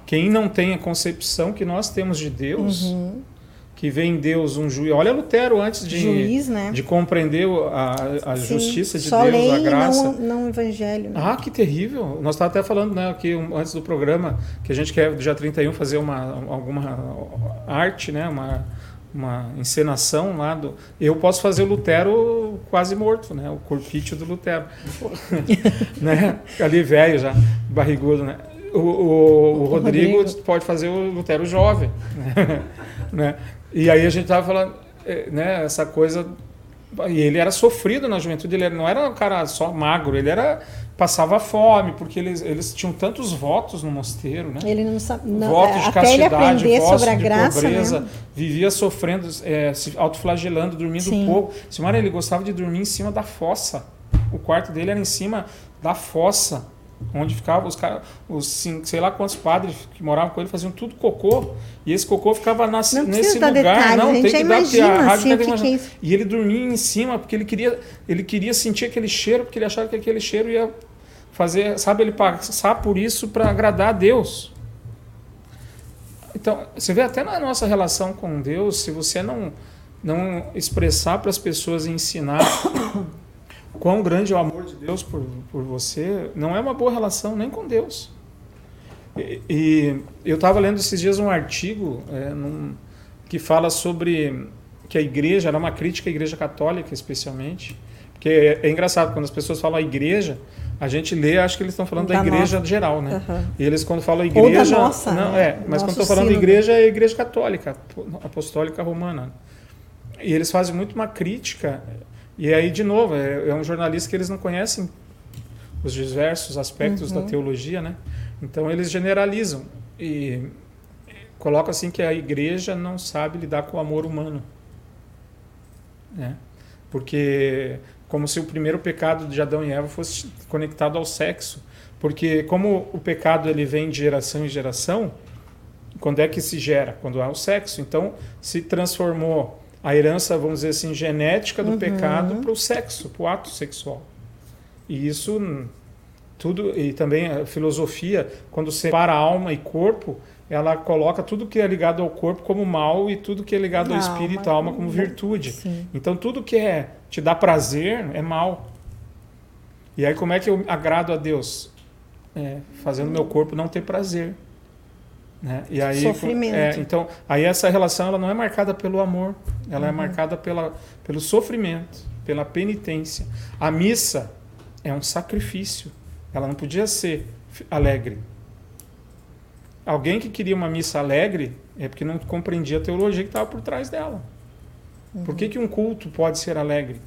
Quem não tem a concepção que nós temos de Deus, Uhum. que vê em Deus um juiz. Olha Lutero antes de, Juiz, né? de compreender a, a Sim, justiça de Deus, lei a graça. Não, não evangelho. Né? Ah, que terrível. Nós estávamos até falando né, aqui antes do programa que a gente quer, dia 31, fazer uma, alguma arte, né, uma, uma encenação lá do. Eu posso fazer o Lutero quase morto, né? O corpício do Lutero. né? Ali velho já, barrigudo, né? O, o- o Rodrigo, Rodrigo. pode fazer o Lutero jovem. né? E aí a gente estava falando, eh, né, essa coisa. E ele era sofrido na juventude, ele não era um cara só magro, ele era passava fome, porque eles, eles tinham tantos votos no mosteiro, né? Ele não sabe. Não, votos de até ele castidade, aprender votos sobre a de graça. pobreza, Né? vivia sofrendo, é, se autoflagelando, dormindo Sim. pouco. Silmar, ele gostava de dormir em cima da fossa. O quarto dele era em cima da fossa, onde ficavam os caras, os sei lá quantos padres que moravam com ele faziam tudo cocô, e esse cocô ficava nas- Não nesse lugar. detalhes, não, a gente tem já que dar porque a rádio assim, que que que é. E ele dormia em cima porque ele queria, ele queria sentir aquele cheiro, porque ele achava que aquele cheiro ia fazer, sabe, ele passar por isso para agradar a Deus. Então, você vê até na nossa relação com Deus, se você não, não expressar para as pessoas e ensinar quão grande é o amor de Deus por, por você, não é uma boa relação nem com Deus. E, e eu estava lendo esses dias um artigo é, num, que fala sobre que a igreja era uma crítica à igreja católica, especialmente. Porque é, é engraçado, quando as pessoas falam a igreja, a gente lê, acho que eles estão falando da, Da igreja nossa. geral, né? Aham. E eles, quando falam Ou da igreja. nossa, não, né? é, mas quando Nosso estão falando sínodo. igreja, é a igreja católica, apostólica romana. E eles fazem muito uma crítica. E aí, de novo, é, é um jornalista que eles não conhecem os diversos aspectos Uhum. da teologia, né? Então eles generalizam e colocam assim que a igreja não sabe lidar com o amor humano, né? Porque como se o primeiro pecado de Adão e Eva fosse conectado ao sexo, porque como o pecado ele vem de geração em geração, quando é que se gera? Quando há o sexo. Então se transformou a herança, vamos dizer assim, genética do Uhum. pecado para o sexo, para o ato sexual. E isso tudo e também a filosofia, quando separa alma e corpo, ela coloca tudo que é ligado ao corpo como mal e tudo que é ligado ao espírito, à alma como virtude. Sim. Então tudo que é te dá prazer é mal. E aí como é que eu agrado a Deus? É, fazendo meu corpo não ter prazer. Né? E aí, Sofrimento. é, então, aí essa relação ela não é marcada pelo amor, ela Uhum. é marcada pela, pelo sofrimento, pela penitência. A missa é um sacrifício. Ela não podia ser alegre. Alguém que queria uma missa alegre é porque não compreendia a teologia que estava por trás dela. Por que, que um culto pode ser alegre?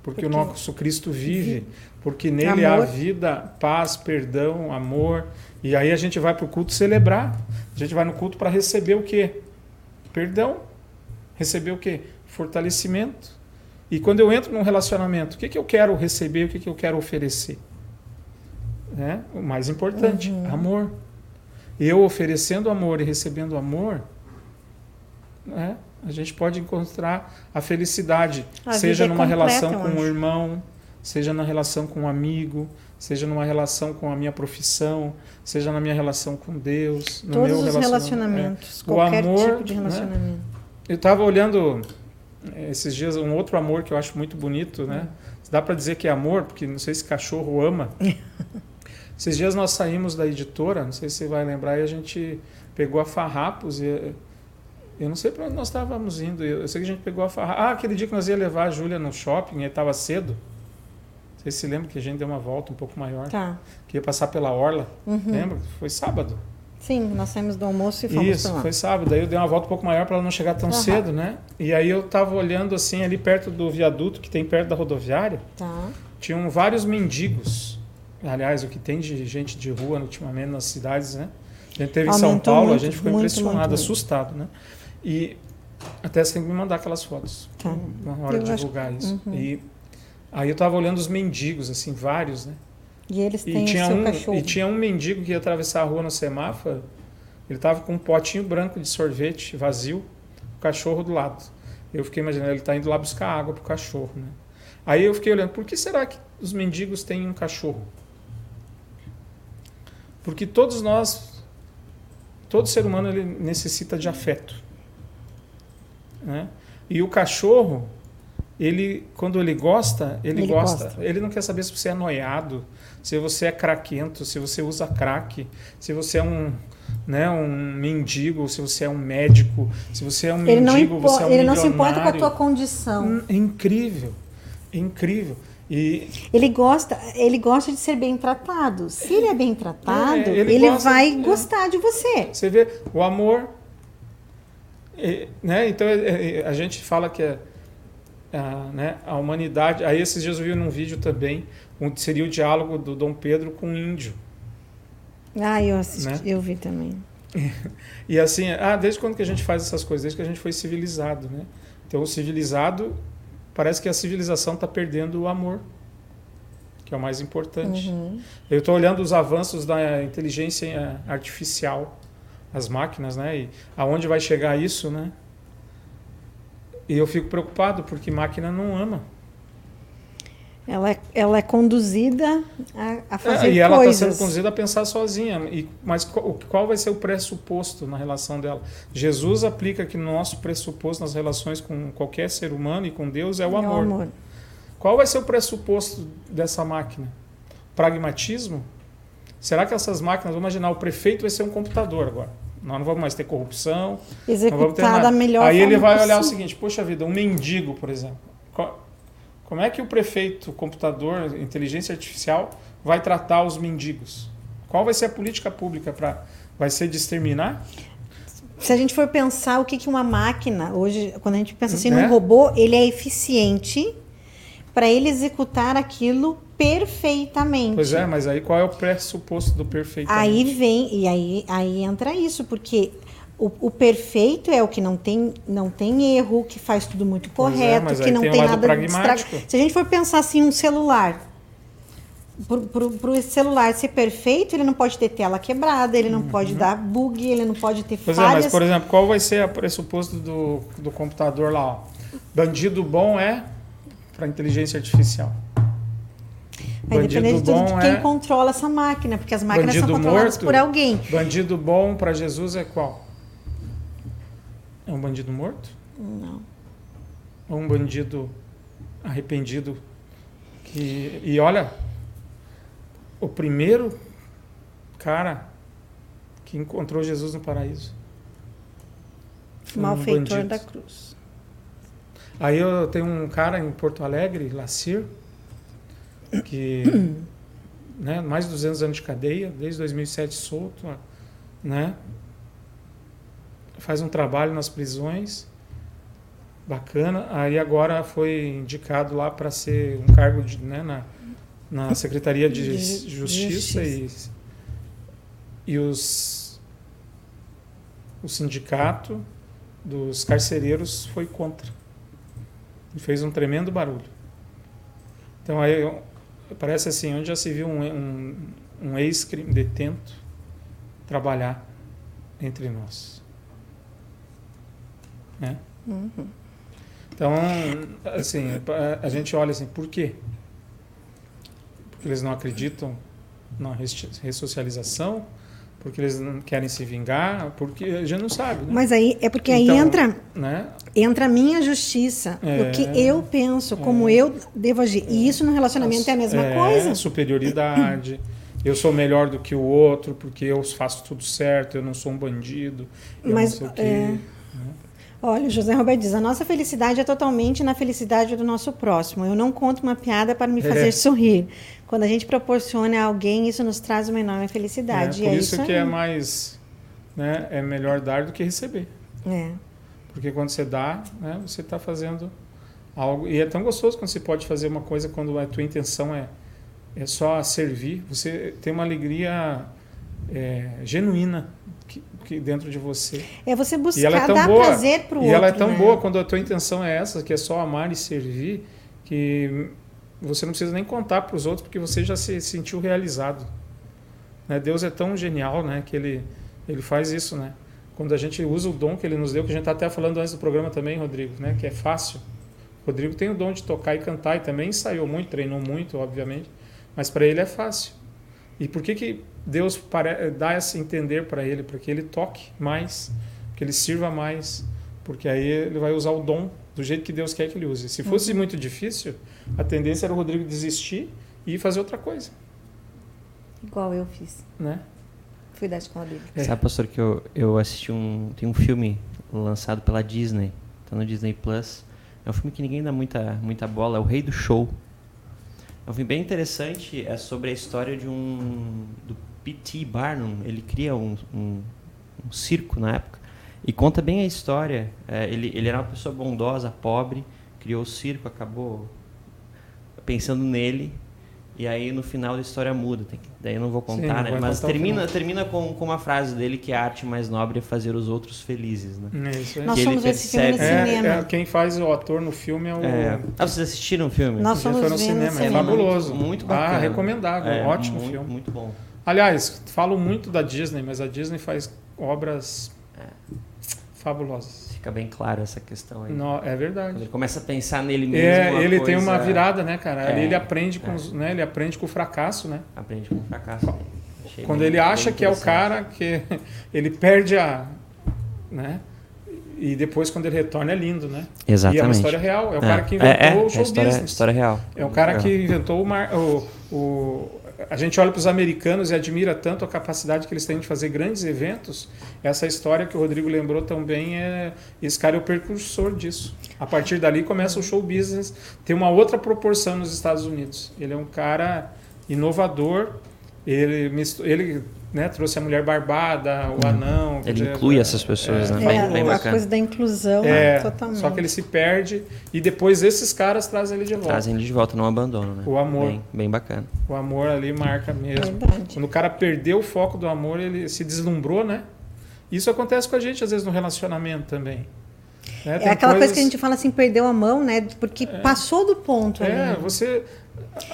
Porque, o Porque nosso Cristo vive, porque nele há Amor. vida, paz, perdão, amor. E aí a gente vai para o culto celebrar. A gente vai no culto para receber o quê? Perdão. Receber o quê? Fortalecimento. E quando eu entro num relacionamento, o que, que eu quero receber, o que, que eu quero oferecer? Né? O mais importante, Uhum. amor. Eu oferecendo amor e recebendo amor, né? a gente pode encontrar a felicidade, A seja é numa completa, relação com um irmão, seja na relação com um amigo, seja numa relação com a minha profissão, seja na minha relação com Deus, no Todos meu os relaciona- relacionamentos, O qualquer amor, tipo de né? relacionamento. Eu estava olhando eh, esses dias um outro amor que eu acho muito bonito, né? Dá para dizer que é amor, porque não sei se cachorro ama. esses dias nós saímos da editora, não sei se você vai lembrar, e a gente pegou a Farrapos e eu não sei para onde nós estávamos indo. Eu sei que a gente pegou a Farrapos. Ah, aquele dia que nós ia levar a Júlia no shopping, e estava cedo. Você se lembra que a gente deu uma volta um pouco maior, Tá. que ia passar pela orla? Uhum. Lembra? Foi sábado. Sim, nós saímos do almoço e fomos Isso, foi sábado. Aí eu dei uma volta um pouco maior para ela não chegar tão Aham. cedo, né? E aí eu tava olhando assim ali perto do viaduto que tem perto da rodoviária, Tá. tinham vários mendigos. Aliás, o que tem de gente de rua ultimamente nas cidades, né? A gente teve em São Aumentou Paulo, a muito, gente ficou muito, impressionado, muito, assustado, né? E até você tem que me mandar aquelas fotos Tá. na hora Eu de acho- divulgar isso. Uhum. E aí eu tava olhando os mendigos, assim, vários, né? E eles E têm o tinha, um, cachorro. e tinha um mendigo que ia atravessar a rua no semáforo. Ele tava com um potinho branco de sorvete vazio, o cachorro do lado. Eu fiquei imaginando, ele tá indo lá buscar água pro cachorro, né? Aí eu fiquei olhando, por que será que os mendigos têm um cachorro? Porque todos nós, todo ser humano ele necessita de afeto, né? E o cachorro, ele quando ele gosta, ele, Ele gosta. gosta. Ele não quer saber se você é noiado, se você é craquento, se você usa crack, se você é um, né, um mendigo, se você é um médico, se você é um Ele não, mendigo, impo- você é um ele não se importa com a tua condição. É incrível, é incrível. E Ele gosta, ele gosta de ser bem tratado. Se ele é bem tratado, É, ele ele, gosta- vai é. gostar de você. Você vê o amor, é, né? Então é, é, a gente fala que é, a, né, a humanidade. Aí esses dias eu vi num vídeo também, um, seria o diálogo do Dom Pedro com o índio. Ah, eu assisti, Né? eu vi também. E assim, ah, desde quando que a gente faz essas coisas? Desde que a gente foi civilizado, né? Então o civilizado parece que a civilização está perdendo o amor, que é o mais importante. Uhum. Eu estou olhando os avanços da inteligência artificial, as máquinas, né? E aonde vai chegar isso, né? E eu fico preocupado porque máquina não ama. Ela, é, ela é conduzida a, a fazer É, e ela está coisas. sendo conduzida a pensar sozinha. E, mas qual, qual vai ser o pressuposto na relação dela? Jesus aplica que o nosso pressuposto nas relações com qualquer ser humano e com Deus é o É amor. Qual vai ser o pressuposto dessa máquina? Pragmatismo? Será que essas máquinas, vamos imaginar, o prefeito vai ser um computador agora. Nós não vamos mais ter corrupção. não vamos ter Executar nada. da melhor Aí ele vai olhar o possível. seguinte: poxa vida, um mendigo, por exemplo. Co- Como é que o prefeito, computador, inteligência artificial vai tratar os mendigos? Qual vai ser a política pública para. Vai ser de exterminar? Se a gente for pensar o que, que uma máquina, hoje, quando a gente pensa assim É. num robô, ele é eficiente para ele executar aquilo perfeitamente. Pois é, mas aí qual é o pressuposto do perfeito? Aí vem, e aí, aí entra isso, porque o, o perfeito é o que não tem, não tem erro, que faz tudo muito é, correto, mas que não tem tem, nada de estrago. Se a gente for pensar assim, um celular. Para o celular ser perfeito, ele não pode ter tela quebrada, ele não pode dar bug, ele não pode ter Uhum. Pois é, falhas. mas por exemplo, qual vai ser o pressuposto do, do computador lá? Ó? Bandido bom é para inteligência artificial. Vai depender de Bandido tudo de quem é- controla essa máquina, porque as máquinas Bandido são controladas morto. por alguém. Bandido bom para Jesus é qual? É um bandido morto? Não. Ou um bandido arrependido que e olha o primeiro cara que encontrou Jesus no paraíso. Foi um Malfeitor bandido. da cruz. Aí eu tenho um cara em Porto Alegre, Lacir, que né, mais de 200 anos de cadeia, desde 2007 solto, né? Faz um trabalho nas prisões, bacana. Aí agora foi indicado lá para ser um cargo de, né, na, na Secretaria de De ju- Justiça, E, e os o sindicato dos carcereiros foi contra. E fez um tremendo barulho. Então aí parece assim, onde já se viu um, um, um ex-detento trabalhar entre nós. Né? Então, assim, a- gente olha assim, por quê? Porque eles não acreditam na ressocialização, porque eles não querem se vingar, porque a gente não sabe, né? Mas aí é porque aí Então, entra né? entra a minha justiça, É. o que eu penso, como eu devo agir. E isso no relacionamento é a mesma É, coisa. superioridade. Eu sou melhor do que o outro porque eu faço tudo certo, eu não sou um bandido. Eu Mas, não sei o quê. é, Olha, o José Roberto diz: a nossa felicidade é totalmente na felicidade do nosso próximo. Eu não conto uma piada para me É. fazer sorrir. Quando a gente proporciona a alguém, isso nos traz uma enorme É, felicidade. por E é isso, que aí. é mais. Né, é melhor dar do que receber. É. Porque quando você dá, né, você está fazendo algo. E é tão gostoso quando você pode fazer uma coisa quando a tua intenção é, é só servir. Você tem uma alegria é, genuína que, que dentro de você. É você E ela buscar é tão dar boa. prazer para o e outro. ela é tão né? boa quando a tua intenção é essa, que é só amar e servir, que você não precisa nem contar para os outros, porque você já se sentiu realizado. Né? Deus é tão genial, né, que ele ele faz isso, né? Quando a gente usa o dom que ele nos deu, que a gente está até falando antes do programa também, Rodrigo, né, que é fácil. O Rodrigo tem o dom de tocar e cantar e também ensaiou muito, treinou muito, obviamente, mas para ele é fácil. E por que que Deus dá esse entender para ele, para que ele toque mais, que ele sirva mais, porque aí ele vai usar o dom do jeito que Deus quer que ele use. Se fosse muito difícil, a tendência era o Rodrigo desistir e fazer outra coisa, Igual eu fiz. né? Fui da escola bíblica. É. Sabe, pastor, que eu, eu assisti um. Tem um filme lançado pela Disney. Tá no Disney Plus. É um filme que ninguém dá muita, muita bola. É O Rei do Show. É um filme bem interessante. É sobre a história de um. do P.T. Barnum. Ele cria um, um, um circo na época. E conta bem a história. É, ele, ele era uma pessoa bondosa, pobre. Criou o circo, acabou pensando nele. E aí no final a história muda. Tem que- daí eu não vou Sim, contar, não né? Mas termina, termina com, com uma frase dele que a arte mais nobre é fazer os outros felizes, né? É isso aí. Nós Que ver esse filme no percebe- cinema. É, é, quem faz o ator no filme é o. É. Ah, vocês assistiram o filme? Nós foi no ver no cinema, é cinema. fabuloso. Muito, muito Ah, bacana. recomendável, É, ótimo muito, filme. Muito bom. Aliás, falo muito da Disney, mas a Disney faz obras fabulosas. Fica bem claro essa questão aí. Não, é Quando verdade. ele começa a pensar nele mesmo. É, ele tem uma coisa- virada, né, cara? É, ele aprende com, é. os- né, ele aprende com o fracasso, né? Aprende com o fracasso. Achei Quando bem- ele acha que é o cara que ele perde a, né? E depois quando ele retorna é lindo, né? Exatamente. E é uma história real. É o É, cara que é, inventou é, o é show história, business. história real. É o cara É. que inventou o, mar, o, o a gente olha para os americanos e admira tanto a capacidade que eles têm de fazer grandes eventos. Essa história que o Rodrigo lembrou também é esse cara é o precursor disso. A partir dali começa o show business, tem uma outra proporção nos Estados Unidos. Ele é um cara inovador. Ele, ele né, trouxe a mulher barbada, o anão. Ele dizer, inclui essas pessoas, é, né? É, Bem, bem a coisa da inclusão, É, totalmente. só que ele se perde e depois esses caras trazem ele de volta. Trazem ele de volta, não abandonam, né? O amor. Bem, bem bacana. O amor ali marca mesmo. Verdade. Quando o cara perdeu o foco do amor, ele se deslumbrou, né? Isso acontece com a gente às vezes no relacionamento também. Né? É aquela coisa que a coisas- gente fala assim, perdeu a mão, né? Porque passou do ponto ali. É, né? você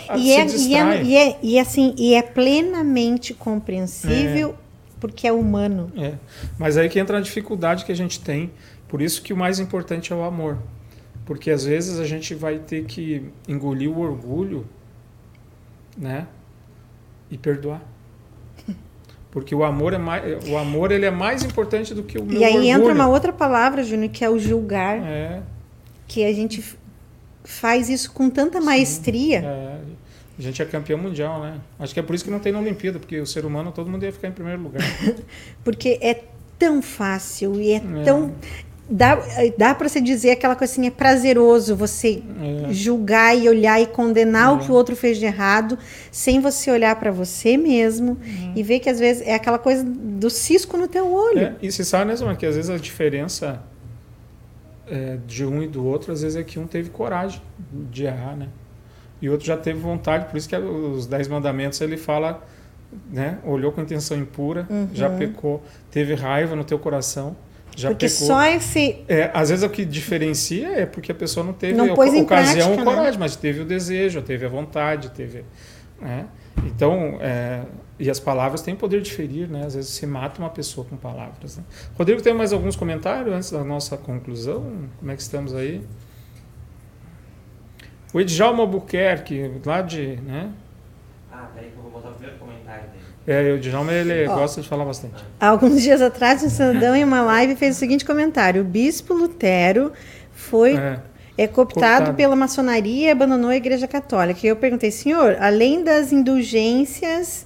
a- E se é, e, é, e, é, e assim, e é plenamente compreensível porque é humano. É. Mas aí que entra a dificuldade que a gente tem. Por isso que o mais importante é o amor. Porque às vezes a gente vai ter que engolir o orgulho, né? E perdoar. Porque o amor é mais, o amor ele é mais importante do que o meu E aí orgulho. entra uma outra palavra, Júnior, que é o julgar, É, que a gente faz isso com tanta maestria. é. A gente é campeão mundial, né? Acho que é por isso que não tem na Olimpíada, porque o ser humano todo mundo ia ficar em primeiro lugar. Porque é tão fácil e é, É. tão. Dá, dá para se dizer aquela coisa assim, é prazeroso você É. julgar e olhar e condenar o É. que o outro fez de errado, sem você olhar para você mesmo Uhum. e ver que às vezes é aquela coisa do cisco no teu olho. É, e se sabe, né, Zuma, que às vezes a diferença é, de um e do outro, às vezes é que um teve coragem de errar, né? E o outro já teve vontade, por isso que os Dez Mandamentos ele fala, né? Olhou com intenção impura, já pecou, teve raiva no teu coração, já Uhum. Porque pecou. só esse. É, às vezes o que diferencia é porque a pessoa não teve Não a pôs ocasião ou prática, né? coragem, mas teve o desejo, teve a vontade, teve. Né? Então, é, e as palavras têm poder de ferir, né? Às vezes se mata uma pessoa com palavras. Né? Rodrigo, tem mais alguns comentários antes da nossa conclusão? Como é que estamos aí? O Edjalma Albuquerque, lá de. Né? Ah, peraí que eu vou botar o primeiro comentário dele. É, o Edjalma ele Ó. gosta de falar bastante. Há alguns dias atrás, um cidadão em uma live fez o seguinte comentário: o bispo Lutero foi É, é cooptado Cooptado. pela maçonaria e abandonou a Igreja Católica. E eu perguntei, senhor, além das indulgências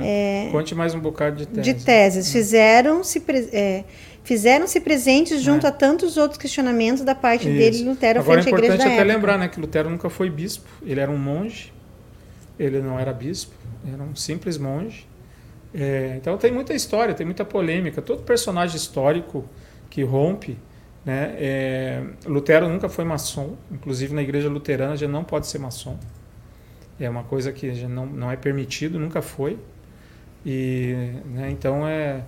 é, conte mais um bocado de tese. de teses, fizeram-se pre- é, fizeram-se presentes junto É. a tantos outros questionamentos da parte Isso. dele, Lutero, Agora é frente à Igreja importante da até época. lembrar né, que Lutero nunca foi bispo, ele era um monge, ele não era bispo, era um simples monge. É, então tem muita história, tem muita polêmica. Todo personagem histórico que rompe, né, é, Lutero nunca foi maçom, inclusive na igreja luterana já não pode ser maçom. É uma coisa que não, não é permitido, nunca foi. E, né, então é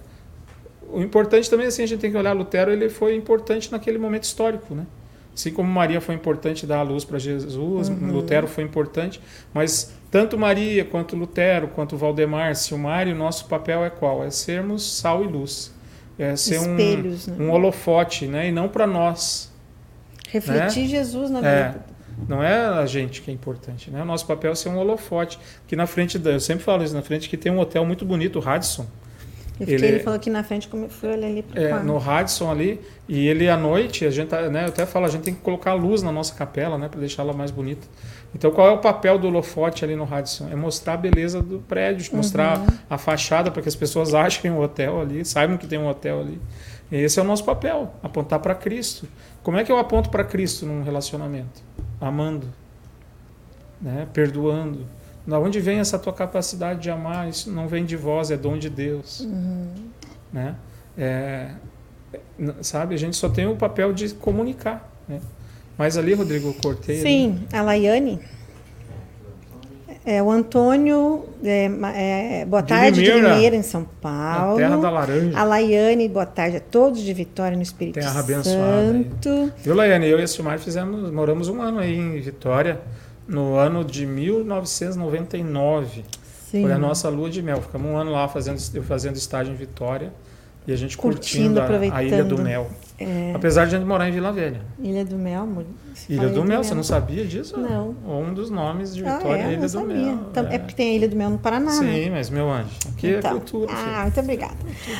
o importante também assim a gente tem que olhar Lutero ele foi importante naquele momento histórico, né? Assim como Maria foi importante dar a luz para Jesus, Lutero foi importante, mas tanto Maria quanto Lutero, quanto Valdemar, Silmário, nosso papel é qual? É sermos sal e luz. É ser um, Espelhos, né? um holofote, né? E não para nós. Refletir Jesus na É, vida. Não é a gente que é importante, né? O nosso papel é ser um holofote. Que na frente, da, eu sempre falo isso, na frente que tem um hotel muito bonito, o Radisson. Eu fiquei, ele- ele falou aqui na frente, como fui olhar ali para É, no Radisson ali, e ele à noite, a gente, tá, né, eu até falo, a gente tem que colocar luz na nossa capela, né, para deixá-la mais bonita. Então, qual é o papel do holofote ali no Radisson? É mostrar a beleza do prédio, mostrar a fachada para que as pessoas achem o hotel ali, saibam que tem um hotel ali. E esse é o nosso papel, apontar para Cristo. Como é que eu aponto para Cristo num relacionamento? Amando, né, perdoando. Da onde vem essa tua capacidade de amar? Isso não vem de vós, é dom de Deus. Né? É, sabe, a gente só tem o papel de comunicar. Né? Mas ali, Rodrigo, eu cortei. ali. Sim, a Laiane. É, o Antônio, é, ma- é, boa De tarde, de Limeira. Limeira, em São A Paulo. terra da laranja. A Laiane, boa tarde a todos de Vitória no Espírito Terra. Santo. Viu, Laiane? Eu e a Silmar fizemos, moramos um ano aí em Vitória, no ano de 1999. Sim. Foi a nossa lua de mel. Ficamos um ano lá fazendo, fazendo estágio em Vitória e a gente Curtindo, curtindo, a, a Ilha do. Mel. É, Apesar de a gente morar em Vila Velha. Ilha do Mel, amor. Ilha Fala do Ilha Mel, você não sabia disso? Não. Um dos nomes de Ah, Vitória é, é Ilha não do sabia. Mel. Então, é. porque tem a Ilha do Mel no Paraná, né? Sim, mas meu anjo, aqui Então, é cultura. Ah, filho. muito obrigada.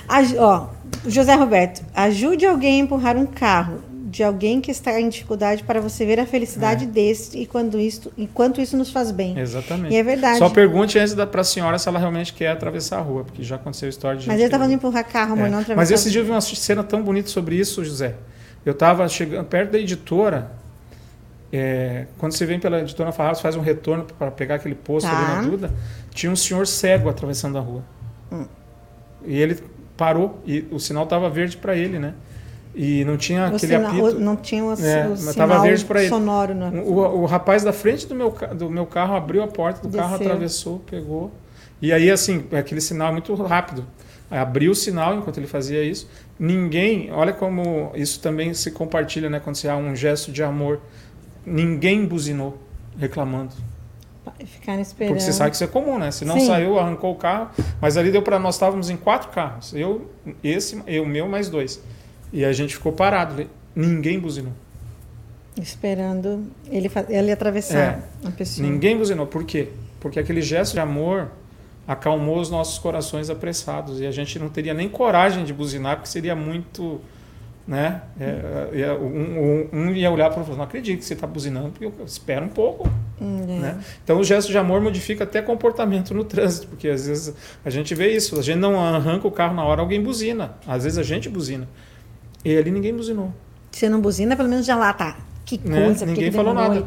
Aj- ó, José Roberto, ajude alguém a empurrar um carro de alguém que está em dificuldade para você ver a felicidade É. desse e quando isso, enquanto isso nos faz bem. Exatamente. E é verdade. Só pergunte antes da, pra senhora se ela realmente quer atravessar a rua, porque já aconteceu história de Mas ele que- estava indo empurrar carro, É. não atravessar. Mas esse dia eu vi uma cena tão bonita sobre isso, José. Eu estava chegando perto da editora. é, quando você vem pela editora Farrapos, faz um retorno para pegar aquele posto Tá. ali na Duda. Tinha um senhor cego atravessando a rua. Hum. E ele parou e o sinal estava verde para ele, né? E não tinha O aquele sina- apito. o- não tinha o, É, o sinal verde pra ele. sonoro. No... O, o rapaz da frente do meu, do meu carro abriu a porta do carro, Desceu. atravessou, pegou. E aí, assim, aquele sinal é muito rápido. Abriu o sinal enquanto ele fazia isso. Ninguém, olha como isso também se compartilha, né? Quando você há um gesto de amor. Ninguém buzinou reclamando. Ficaram esperando. Porque você sabe que isso é comum, né? Se não Sim. saiu, arrancou o carro. Mas ali deu para nós estávamos em quatro carros. Eu, esse, eu, meu mais dois. E a gente ficou parado. Ninguém buzinou. Esperando ele, ele atravessar a pessoa. Ninguém buzinou. Por quê? Porque aquele gesto de amor acalmou os nossos corações apressados. E a gente não teria nem coragem de buzinar, porque seria muito. Né? É, é, um, um- um ia olhar para o outro, não acredito que você está buzinando, porque eu espero um pouco. Hum, é. Né? Então o gesto de amor modifica até comportamento no trânsito, porque às vezes a gente vê isso, a gente não arranca o carro na hora, alguém buzina. Às vezes a gente buzina. E ali ninguém buzinou. Se não buzina, pelo menos já lá tá. Que Né? coisa, Ninguém porque que falou nada.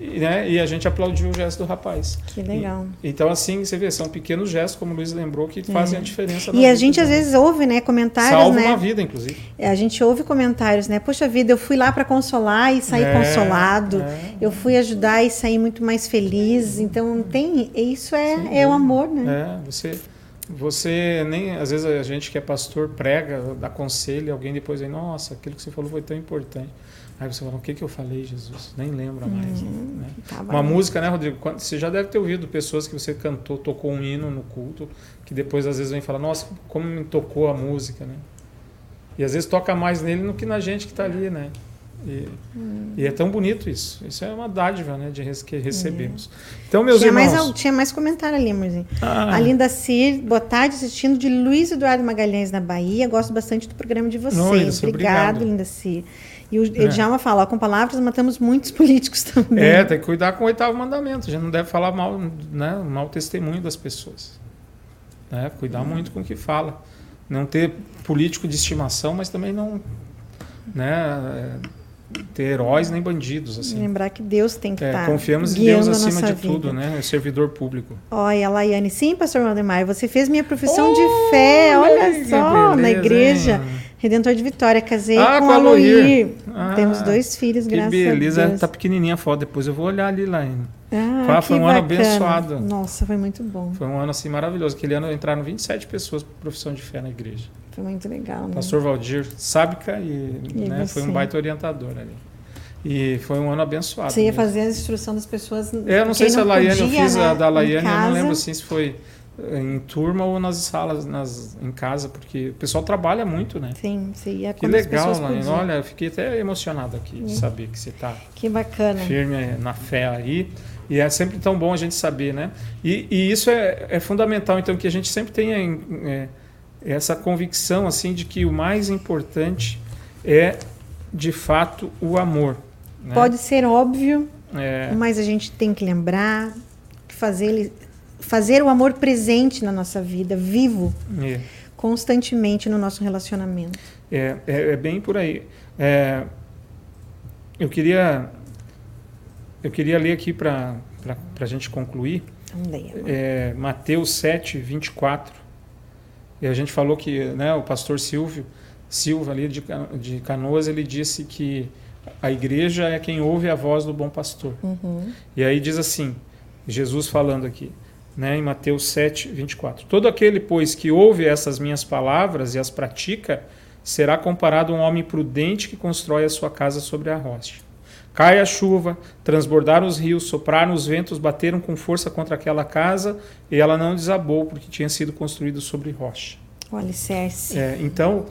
E, né? e a gente aplaudiu o gesto do rapaz. Que legal. E- então, assim, você vê, são pequenos gestos, como o Luiz lembrou, que fazem a diferença. É. E a gente às vezes ouve, né, comentários, Salva né? uma vida, inclusive. É, A gente ouve comentários, né? Poxa vida, eu fui lá para consolar e saí É, consolado. é. Eu fui ajudar e saí muito mais feliz. Então tem, isso é, é o amor, né? É, você, você nem, às vezes a gente que é pastor prega, dá conselho, alguém depois vem, nossa, aquilo que você falou foi tão importante. Aí você fala, o que, que eu falei, Jesus? Nem lembra mais. né? Tá Uma música, né, Rodrigo? Você já deve ter ouvido pessoas que você cantou, tocou um hino no culto, que depois às vezes vem falar, nossa, como me tocou a música, né? E às vezes toca mais nele do que na gente que está ali, né? E, Hum. e é tão bonito isso. Isso é uma dádiva, né, de que recebemos. Então, meus Tinha mais, irmãos... al- tinha mais comentário ali, amorzinho. Ah. A Linda Cir, boa tarde, assistindo de Luiz Eduardo Magalhães na Bahia. Gosto bastante do programa de vocês. Não, Linda obrigado, obrigado. Linda Cir. E o Djalma fala, ó, com palavras matamos muitos políticos também. É, tem que cuidar com o oitavo mandamento. A gente não deve falar mal, né, mau testemunho das pessoas. Né? Cuidar muito com o que fala. Não ter político de estimação, mas também não né, é, ter heróis nem bandidos. Assim. Lembrar que Deus tem que É, estar confiamos em Deus acima de vida. tudo, né? É servidor público. Olha, Laiane, sim, pastor Valdemar, você fez minha profissão Oh, de fé, olha só, na beleza, igreja. hein? Redentor de Vitória, casei Ah, com com. Loir. Ah, Temos dois filhos, graças beleza. a Deus. Tá pequenininha a foto. Depois eu vou olhar ali ainda. Ah, Foi- um ano bacana. abençoado. Nossa, foi muito bom. Foi um ano assim maravilhoso. Aquele ano entraram 27 pessoas para profissão de fé na igreja. Foi muito legal, né? Pastor Valdir Sábica e, E né, foi um baita orientador ali. E foi um ano abençoado. Você ia mesmo. fazer a instrução das pessoas. É, eu não sei se a Laiane, eu fiz a né, da em Laiane, eu não lembro assim se foi eh, em turma ou nas salas, nas, em casa, porque o pessoal trabalha muito, né? Sim, você ia Que legal, Laiane. Olha, eu fiquei até emocionado aqui de saber que você está Que bacana. firme na fé aí. E é sempre tão bom a gente saber, né? E, e isso é, é fundamental, então, que a gente sempre tenha é, essa convicção, assim, de que o mais importante é, de fato, o amor. né? Pode ser óbvio, É, mas a gente tem que lembrar que fazer, ele, fazer o amor presente na nossa vida, vivo, é, constantemente no nosso relacionamento. é, é- é bem por aí. É, eu queria eu queria ler aqui para a gente concluir ler. é, Mateus 7, 24. E a gente falou que né, o pastor Silvio, Silva ali de, de Canoas, ele disse que a igreja é quem ouve a voz do bom pastor. Uhum. E aí diz assim, Jesus falando aqui, né, em Mateus 7, 24. Todo aquele, pois, que ouve essas minhas palavras e as pratica, será comparado a um homem prudente que constrói a sua casa sobre a rocha. Cai a chuva, transbordaram os rios, sopraram os ventos, bateram com força contra aquela casa e ela não desabou porque tinha sido construída sobre rocha. O alicerce. É, então,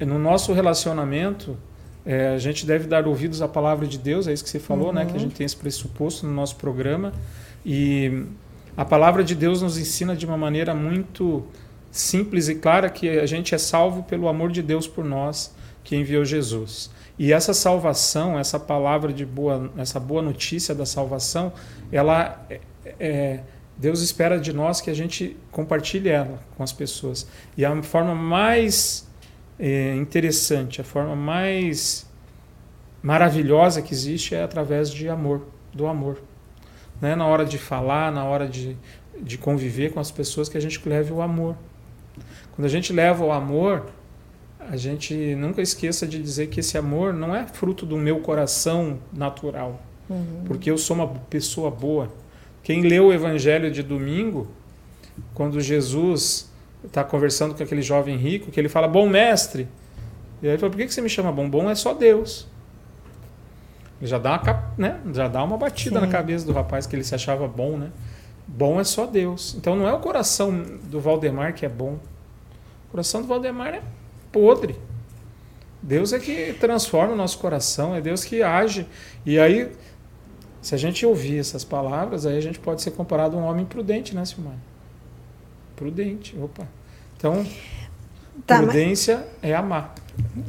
no nosso relacionamento, é, a gente deve dar ouvidos à palavra de Deus, é isso que você falou, né? Que a gente tem esse pressuposto no nosso programa. E a palavra de Deus nos ensina de uma maneira muito simples e clara que a gente é salvo pelo amor de Deus por nós. que enviou Jesus. E essa salvação, essa palavra de boa, essa boa notícia da salvação, ela é, é, Deus espera de nós que a gente compartilhe ela com as pessoas. E a forma mais é, interessante, a forma mais maravilhosa que existe é através de amor, do amor. Né? Na hora de falar, na hora de, de conviver com as pessoas, que a gente leve o amor. Quando a gente leva o amor, a gente nunca esqueça de dizer que esse amor não é fruto do meu coração natural, uhum. porque eu sou uma pessoa boa. Quem leu o Evangelho de domingo, quando Jesus está conversando com aquele jovem rico, que ele fala, bom mestre. E aí ele fala, por que você me chama bom? Bom é só Deus. Ele já dá uma, né? já dá uma batida Sim. na cabeça do rapaz que ele se achava bom, né? Bom é só Deus. Então não é o coração do Valdemar que é bom. O coração do Valdemar é podre. Deus é que transforma o nosso coração, é Deus que age. E aí, se a gente ouvir essas palavras, aí a gente pode ser comparado a um homem prudente, né, Silmar? Prudente, opa. Então, tá, prudência mas... é amar.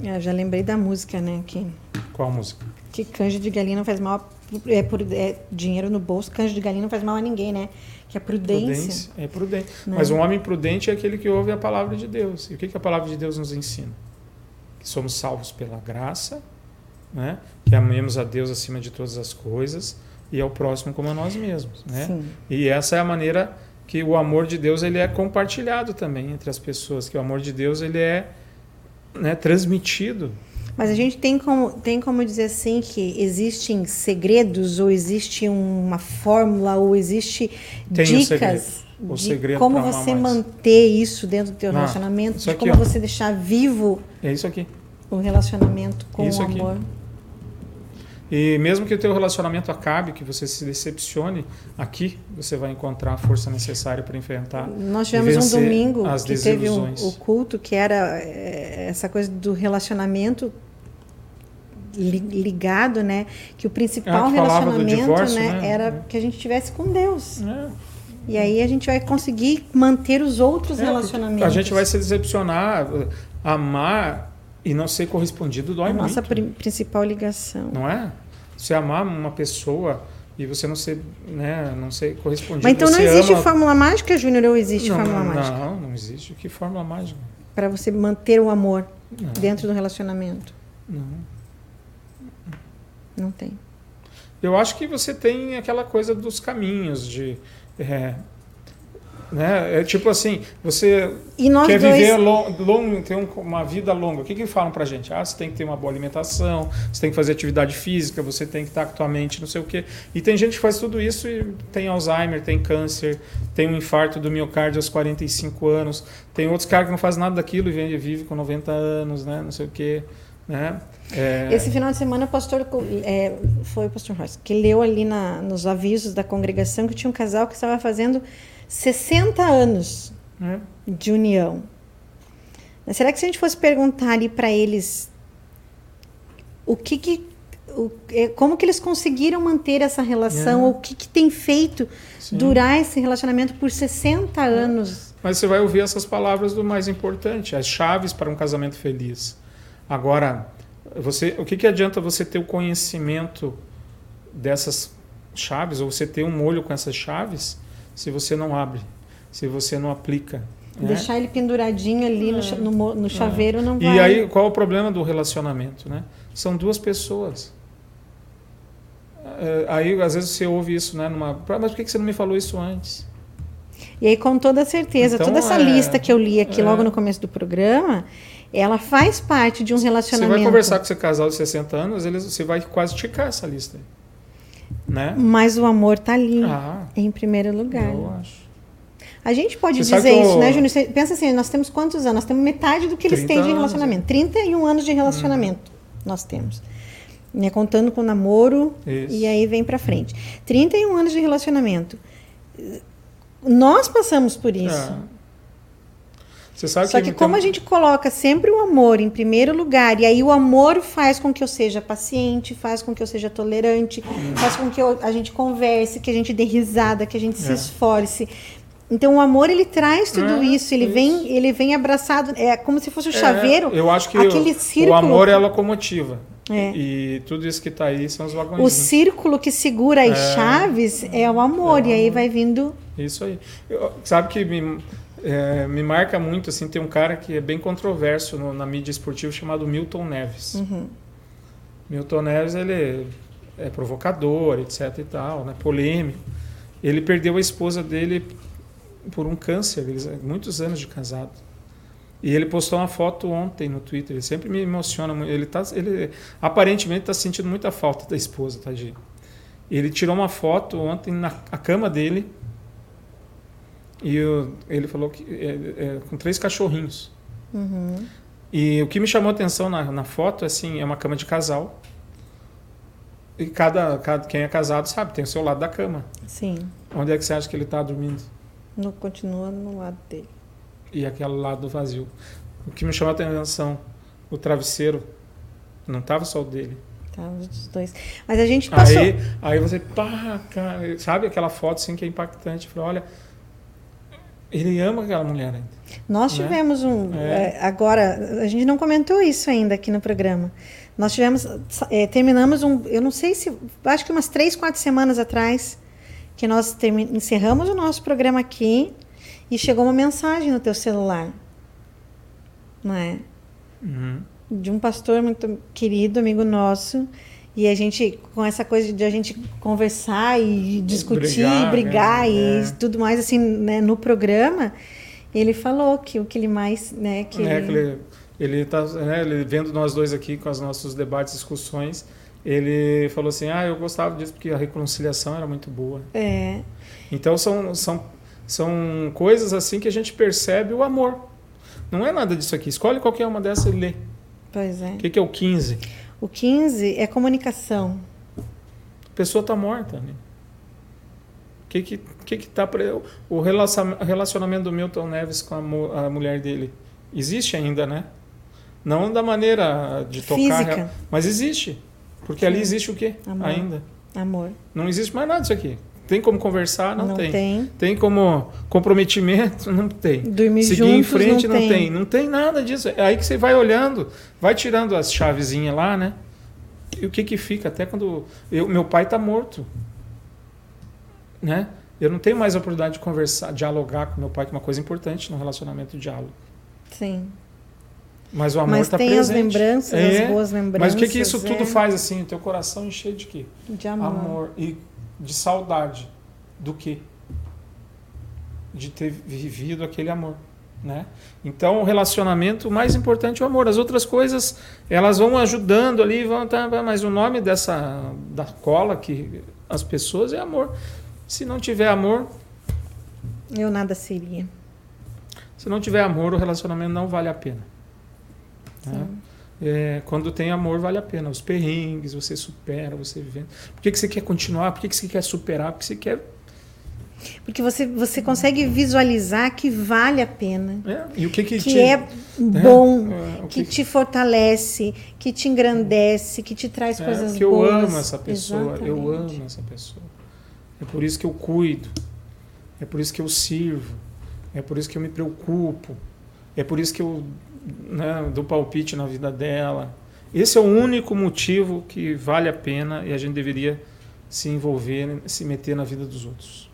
Eu já lembrei da música, né? Que... Qual música? Que canja de galinha não faz mal, é, por, é dinheiro no bolso, canja de galinha não faz mal a ninguém, né? Que é prudência. prudência é prudente. Né? Mas um homem prudente é aquele que ouve a palavra de Deus. E o que, que a palavra de Deus nos ensina? Que somos salvos pela graça, né? que amemos a Deus acima de todas as coisas e ao próximo como a nós mesmos. Né? E essa é a maneira que o amor de Deus ele é compartilhado também entre as pessoas, que o amor de Deus ele é né, transmitido mas a gente tem como, tem como dizer assim que existem segredos, ou existe uma fórmula, ou existe tem dicas segredo, de como você mais. manter isso dentro do teu Não, relacionamento, de como ó. você deixar vivo é isso aqui. o relacionamento com isso o amor. Aqui. E mesmo que o teu relacionamento acabe, que você se decepcione, aqui você vai encontrar a força necessária para enfrentar. Nós tivemos um domingo que teve um, o culto que era eh, essa coisa do relacionamento ligado, né? Que o principal é, relacionamento, divórcio, né, né, era que a gente tivesse com Deus. É. E aí a gente vai conseguir manter os outros é, relacionamentos. A gente vai se decepcionar, amar e não ser correspondido dói a muito. Nossa principal ligação. Não é? Você amar uma pessoa e você não ser, né, não ser correspondido. Mas então não existe ama... fórmula mágica, Júnior, ou existe não, fórmula não, mágica? Não, não existe. Que fórmula mágica? Para você manter o amor não. dentro do relacionamento. Não. Não tem. Eu acho que você tem aquela coisa dos caminhos de. É, né? É tipo assim, você quer dois... viver longo, ter uma vida longa. O que, que falam pra gente? Ah, você tem que ter uma boa alimentação, você tem que fazer atividade física, você tem que estar com a tua mente, não sei o quê. E tem gente que faz tudo isso e tem Alzheimer, tem câncer, tem um infarto do miocárdio aos 45 anos. Tem outros caras que não fazem nada daquilo e vive com 90 anos, né? Não sei o quê. Né? É... Esse final de semana o pastor é, foi o pastor Ross, que leu ali na, nos avisos da congregação que tinha um casal que estava fazendo 60 anos é. de união. Mas será que se a gente fosse perguntar ali para eles o que, que o, é, como que eles conseguiram manter essa relação, é. o que, que tem feito Sim. durar esse relacionamento por 60 é. anos? Mas você vai ouvir essas palavras do mais importante, as chaves para um casamento feliz. Agora, você, o que, que adianta você ter o conhecimento dessas chaves, ou você ter um olho com essas chaves, se você não abre, se você não aplica? Né? Deixar ele penduradinho ali é, no, no, no, chaveiro é. não vai. E aí, qual é o problema do relacionamento? Né? São duas pessoas. É, aí, às vezes, você ouve isso, né? Numa, mas por que você não me falou isso antes? E aí, com toda certeza, então, toda essa é, lista que eu li aqui logo no começo do programa, ela faz parte de um relacionamento. Você vai conversar com seu casal de 60 anos, eles, você vai quase ticar essa lista. Né? Mas o amor está ali, ah, em primeiro lugar. Eu acho. A gente pode você dizer isso, né, Júnior? pensa assim, nós temos quantos anos? Nós temos metade do que eles têm de relacionamento. Anos. 31 anos de relacionamento hum. nós temos. Né, contando com o namoro isso. e aí vem para frente. 31 anos de relacionamento. Nós passamos por isso. É. Você sabe Só que, que como tem... a gente coloca sempre o amor em primeiro lugar, e aí o amor faz com que eu seja paciente, faz com que eu seja tolerante, hum. faz com que eu, a gente converse, que a gente dê risada, que a gente se é. esforce. Então o amor ele traz tudo É, isso, ele isso. vem, ele vem abraçado, é como se fosse o chaveiro. É, eu acho que aquele o, círculo. o amor é a locomotiva. É. E, e tudo isso que tá aí são os O vagões. círculo que segura as É. chaves é o amor, É e aí vai vindo. Isso aí. Eu- sabe que me, é, me marca muito, assim, tem um cara que é bem controverso no- na mídia esportiva chamado Milton Neves. Uhum. Milton Neves, ele é provocador, etc e tal, né, polêmico. Ele perdeu a esposa dele por um câncer, eles muitos anos de casado. E ele postou uma foto ontem no Twitter, ele sempre me emociona. Ele, tá, ele aparentemente está sentindo muita falta da esposa, tadinho. Ele tirou uma foto ontem na a cama dele e eu- ele falou que é, é, com três cachorrinhos. Uhum. E o que me chamou a atenção na, na foto, assim, é uma cama de casal. E cada, cada quem é casado sabe, tem o seu lado da cama. Sim. Onde é que você acha que ele está dormindo? No, continua no lado dele. E aquele lado vazio. O que me chamou a atenção, o travesseiro, não estava só o dele. Tá, os dois. Mas a gente passou. Aí, aí você, pá, cara, sabe aquela foto assim que é impactante? Fala, olha, ele ama aquela mulher ainda. Nós né? tivemos um. É. é, agora, a gente não comentou isso ainda aqui no programa. Nós tivemos. é, terminamos um. Eu não sei se. Acho que umas três, quatro semanas atrás, que nós encerramos o nosso programa aqui e chegou uma mensagem no teu celular. Não é? Uhum. de um pastor muito querido, amigo nosso, e a gente, com essa coisa de a gente conversar e discutir, Brigar, brigar, né? e É. tudo mais assim, né, no programa, ele falou que o que ele mais, né, que É, ele- que ele, ele tá, né, ele vendo nós dois aqui com os nossos debates, discussões, ele falou assim, ah, eu gostava disso porque a reconciliação era muito boa. é, Então são, são, são coisas assim que a gente percebe o amor. Não é nada disso aqui. Escolhe qualquer uma dessas e lê. pois é. O que, que é o 15? O 15 é comunicação. A pessoa está morta. Né? O que que, que, que tá o relacion- relacionamento do Milton Neves com a, a mulher dele existe ainda, né? Não da maneira de tocar, Física. mas existe. Porque ali Sim. existe o quê? Amor. Ainda. Amor. Não existe mais nada disso aqui. Tem como conversar? Não, Não, tem. tem. Tem como comprometimento? Não tem. Dormir Seguir juntos em frente não, não tem. Não tem nada disso. É aí que você vai olhando, vai tirando as chavezinhas lá, né? E o que que fica? Até quando. Eu, meu pai está morto. Né? Eu não tenho mais a oportunidade de conversar, dialogar com meu pai, que é uma coisa importante no relacionamento, o diálogo. Sim. Mas o amor Mas está tem presente. as lembranças, É, as boas lembranças. Mas o que que isso tudo é, faz assim? O teu coração encher de quê? De amor. amor e de saudade do que? De ter vivido aquele amor né? Então o relacionamento o mais importante é o amor. As outras coisas elas vão ajudando ali vão tá, mas o nome dessa da cola que as pessoas é amor. Se não tiver amor Eu nada seria. se não tiver amor o relacionamento não vale a pena né? É, quando tem amor, vale a pena. Os perrengues, você supera, você vivendo. Por que, que você quer continuar? Por que, que você quer superar? Porque você quer. Porque você, você consegue visualizar que vale a pena. É, e o que que, que te- é bom, É, que que- te fortalece, que te engrandece, que te traz É, coisas porque eu boas. amo essa pessoa, eu Exatamente. amo essa pessoa. É por isso que eu cuido, é por isso que eu sirvo, é por isso que eu me preocupo, é por isso que eu né, dou palpite na vida dela. Esse é o único motivo que vale a pena e a gente deveria se envolver, se meter na vida dos outros.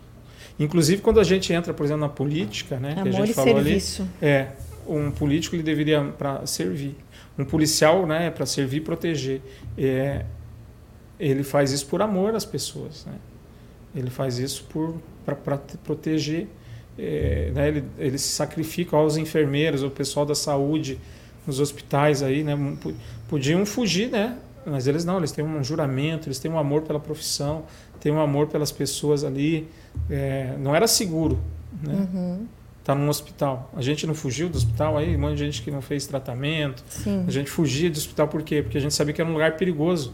Inclusive quando a gente entra, por exemplo, na política, né, que a Amor gente falou serviço. ali, é um político ele deveria para servir, um policial, né, para servir e proteger. É, ele faz isso por amor às pessoas, né? Ele faz isso por para proteger, é, né? ele, ele se sacrifica aos enfermeiros, ao pessoal da saúde, nos hospitais aí, né? Podiam fugir, né? Mas eles não, eles têm um juramento, eles têm um amor pela profissão, têm um amor pelas pessoas ali. É, não era seguro, né? Uhum, Tá num hospital. A gente não fugiu do hospital aí, um monte de gente que não fez tratamento. sim. A gente fugia do hospital por quê? Porque a gente sabia que era um lugar perigoso.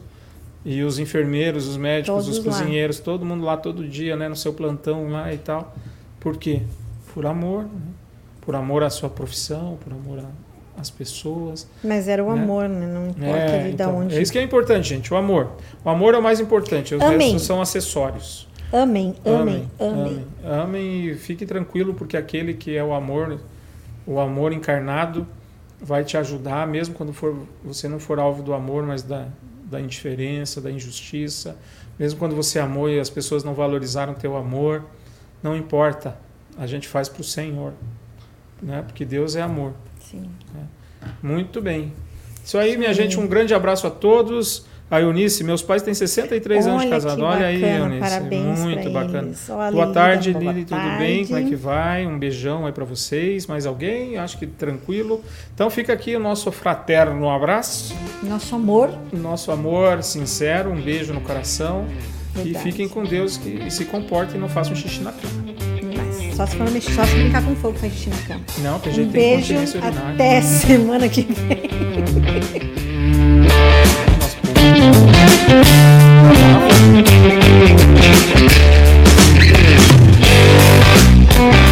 E os enfermeiros, os médicos, Todos os lá. cozinheiros, todo mundo lá todo dia, né, no seu plantão lá e tal. Por quê? Por amor, né? por amor à sua profissão, por amor às pessoas. Mas era o né? amor, né? Não importa É, ali da então, onde. é isso que é importante, gente, o amor. O amor é o mais importante, os Amém. restos são acessórios. Amém, amém, amém. Amem e fique tranquilo, porque aquele que é o amor, o amor encarnado, vai te ajudar, mesmo quando for, você não for alvo do amor, mas da, da indiferença, da injustiça. Mesmo quando você amou e as pessoas não valorizaram teu amor, não importa, a gente faz para o Senhor, né? porque Deus é amor. Sim. Muito bem. Isso aí, minha gente, um grande abraço a todos. A Eunice, meus pais têm 63 anos de Olha casado. Olha aí, Eunice. parabéns Muito bacana. eles. Boa tarde, boa Lili, tudo bem? Como é tarde. que vai? Um beijão aí para vocês. Mais alguém? Acho que tranquilo. Então fica aqui o nosso fraterno abraço, Nosso amor. nosso amor sincero, um beijo no coração. Verdade. E fiquem com Deus que, e se comportem e não façam xixi na cama. Mas só se for mexer, só se brincar com fogo faz xixi na cama. Não, que a Um gente tem beijo, até semana que vem.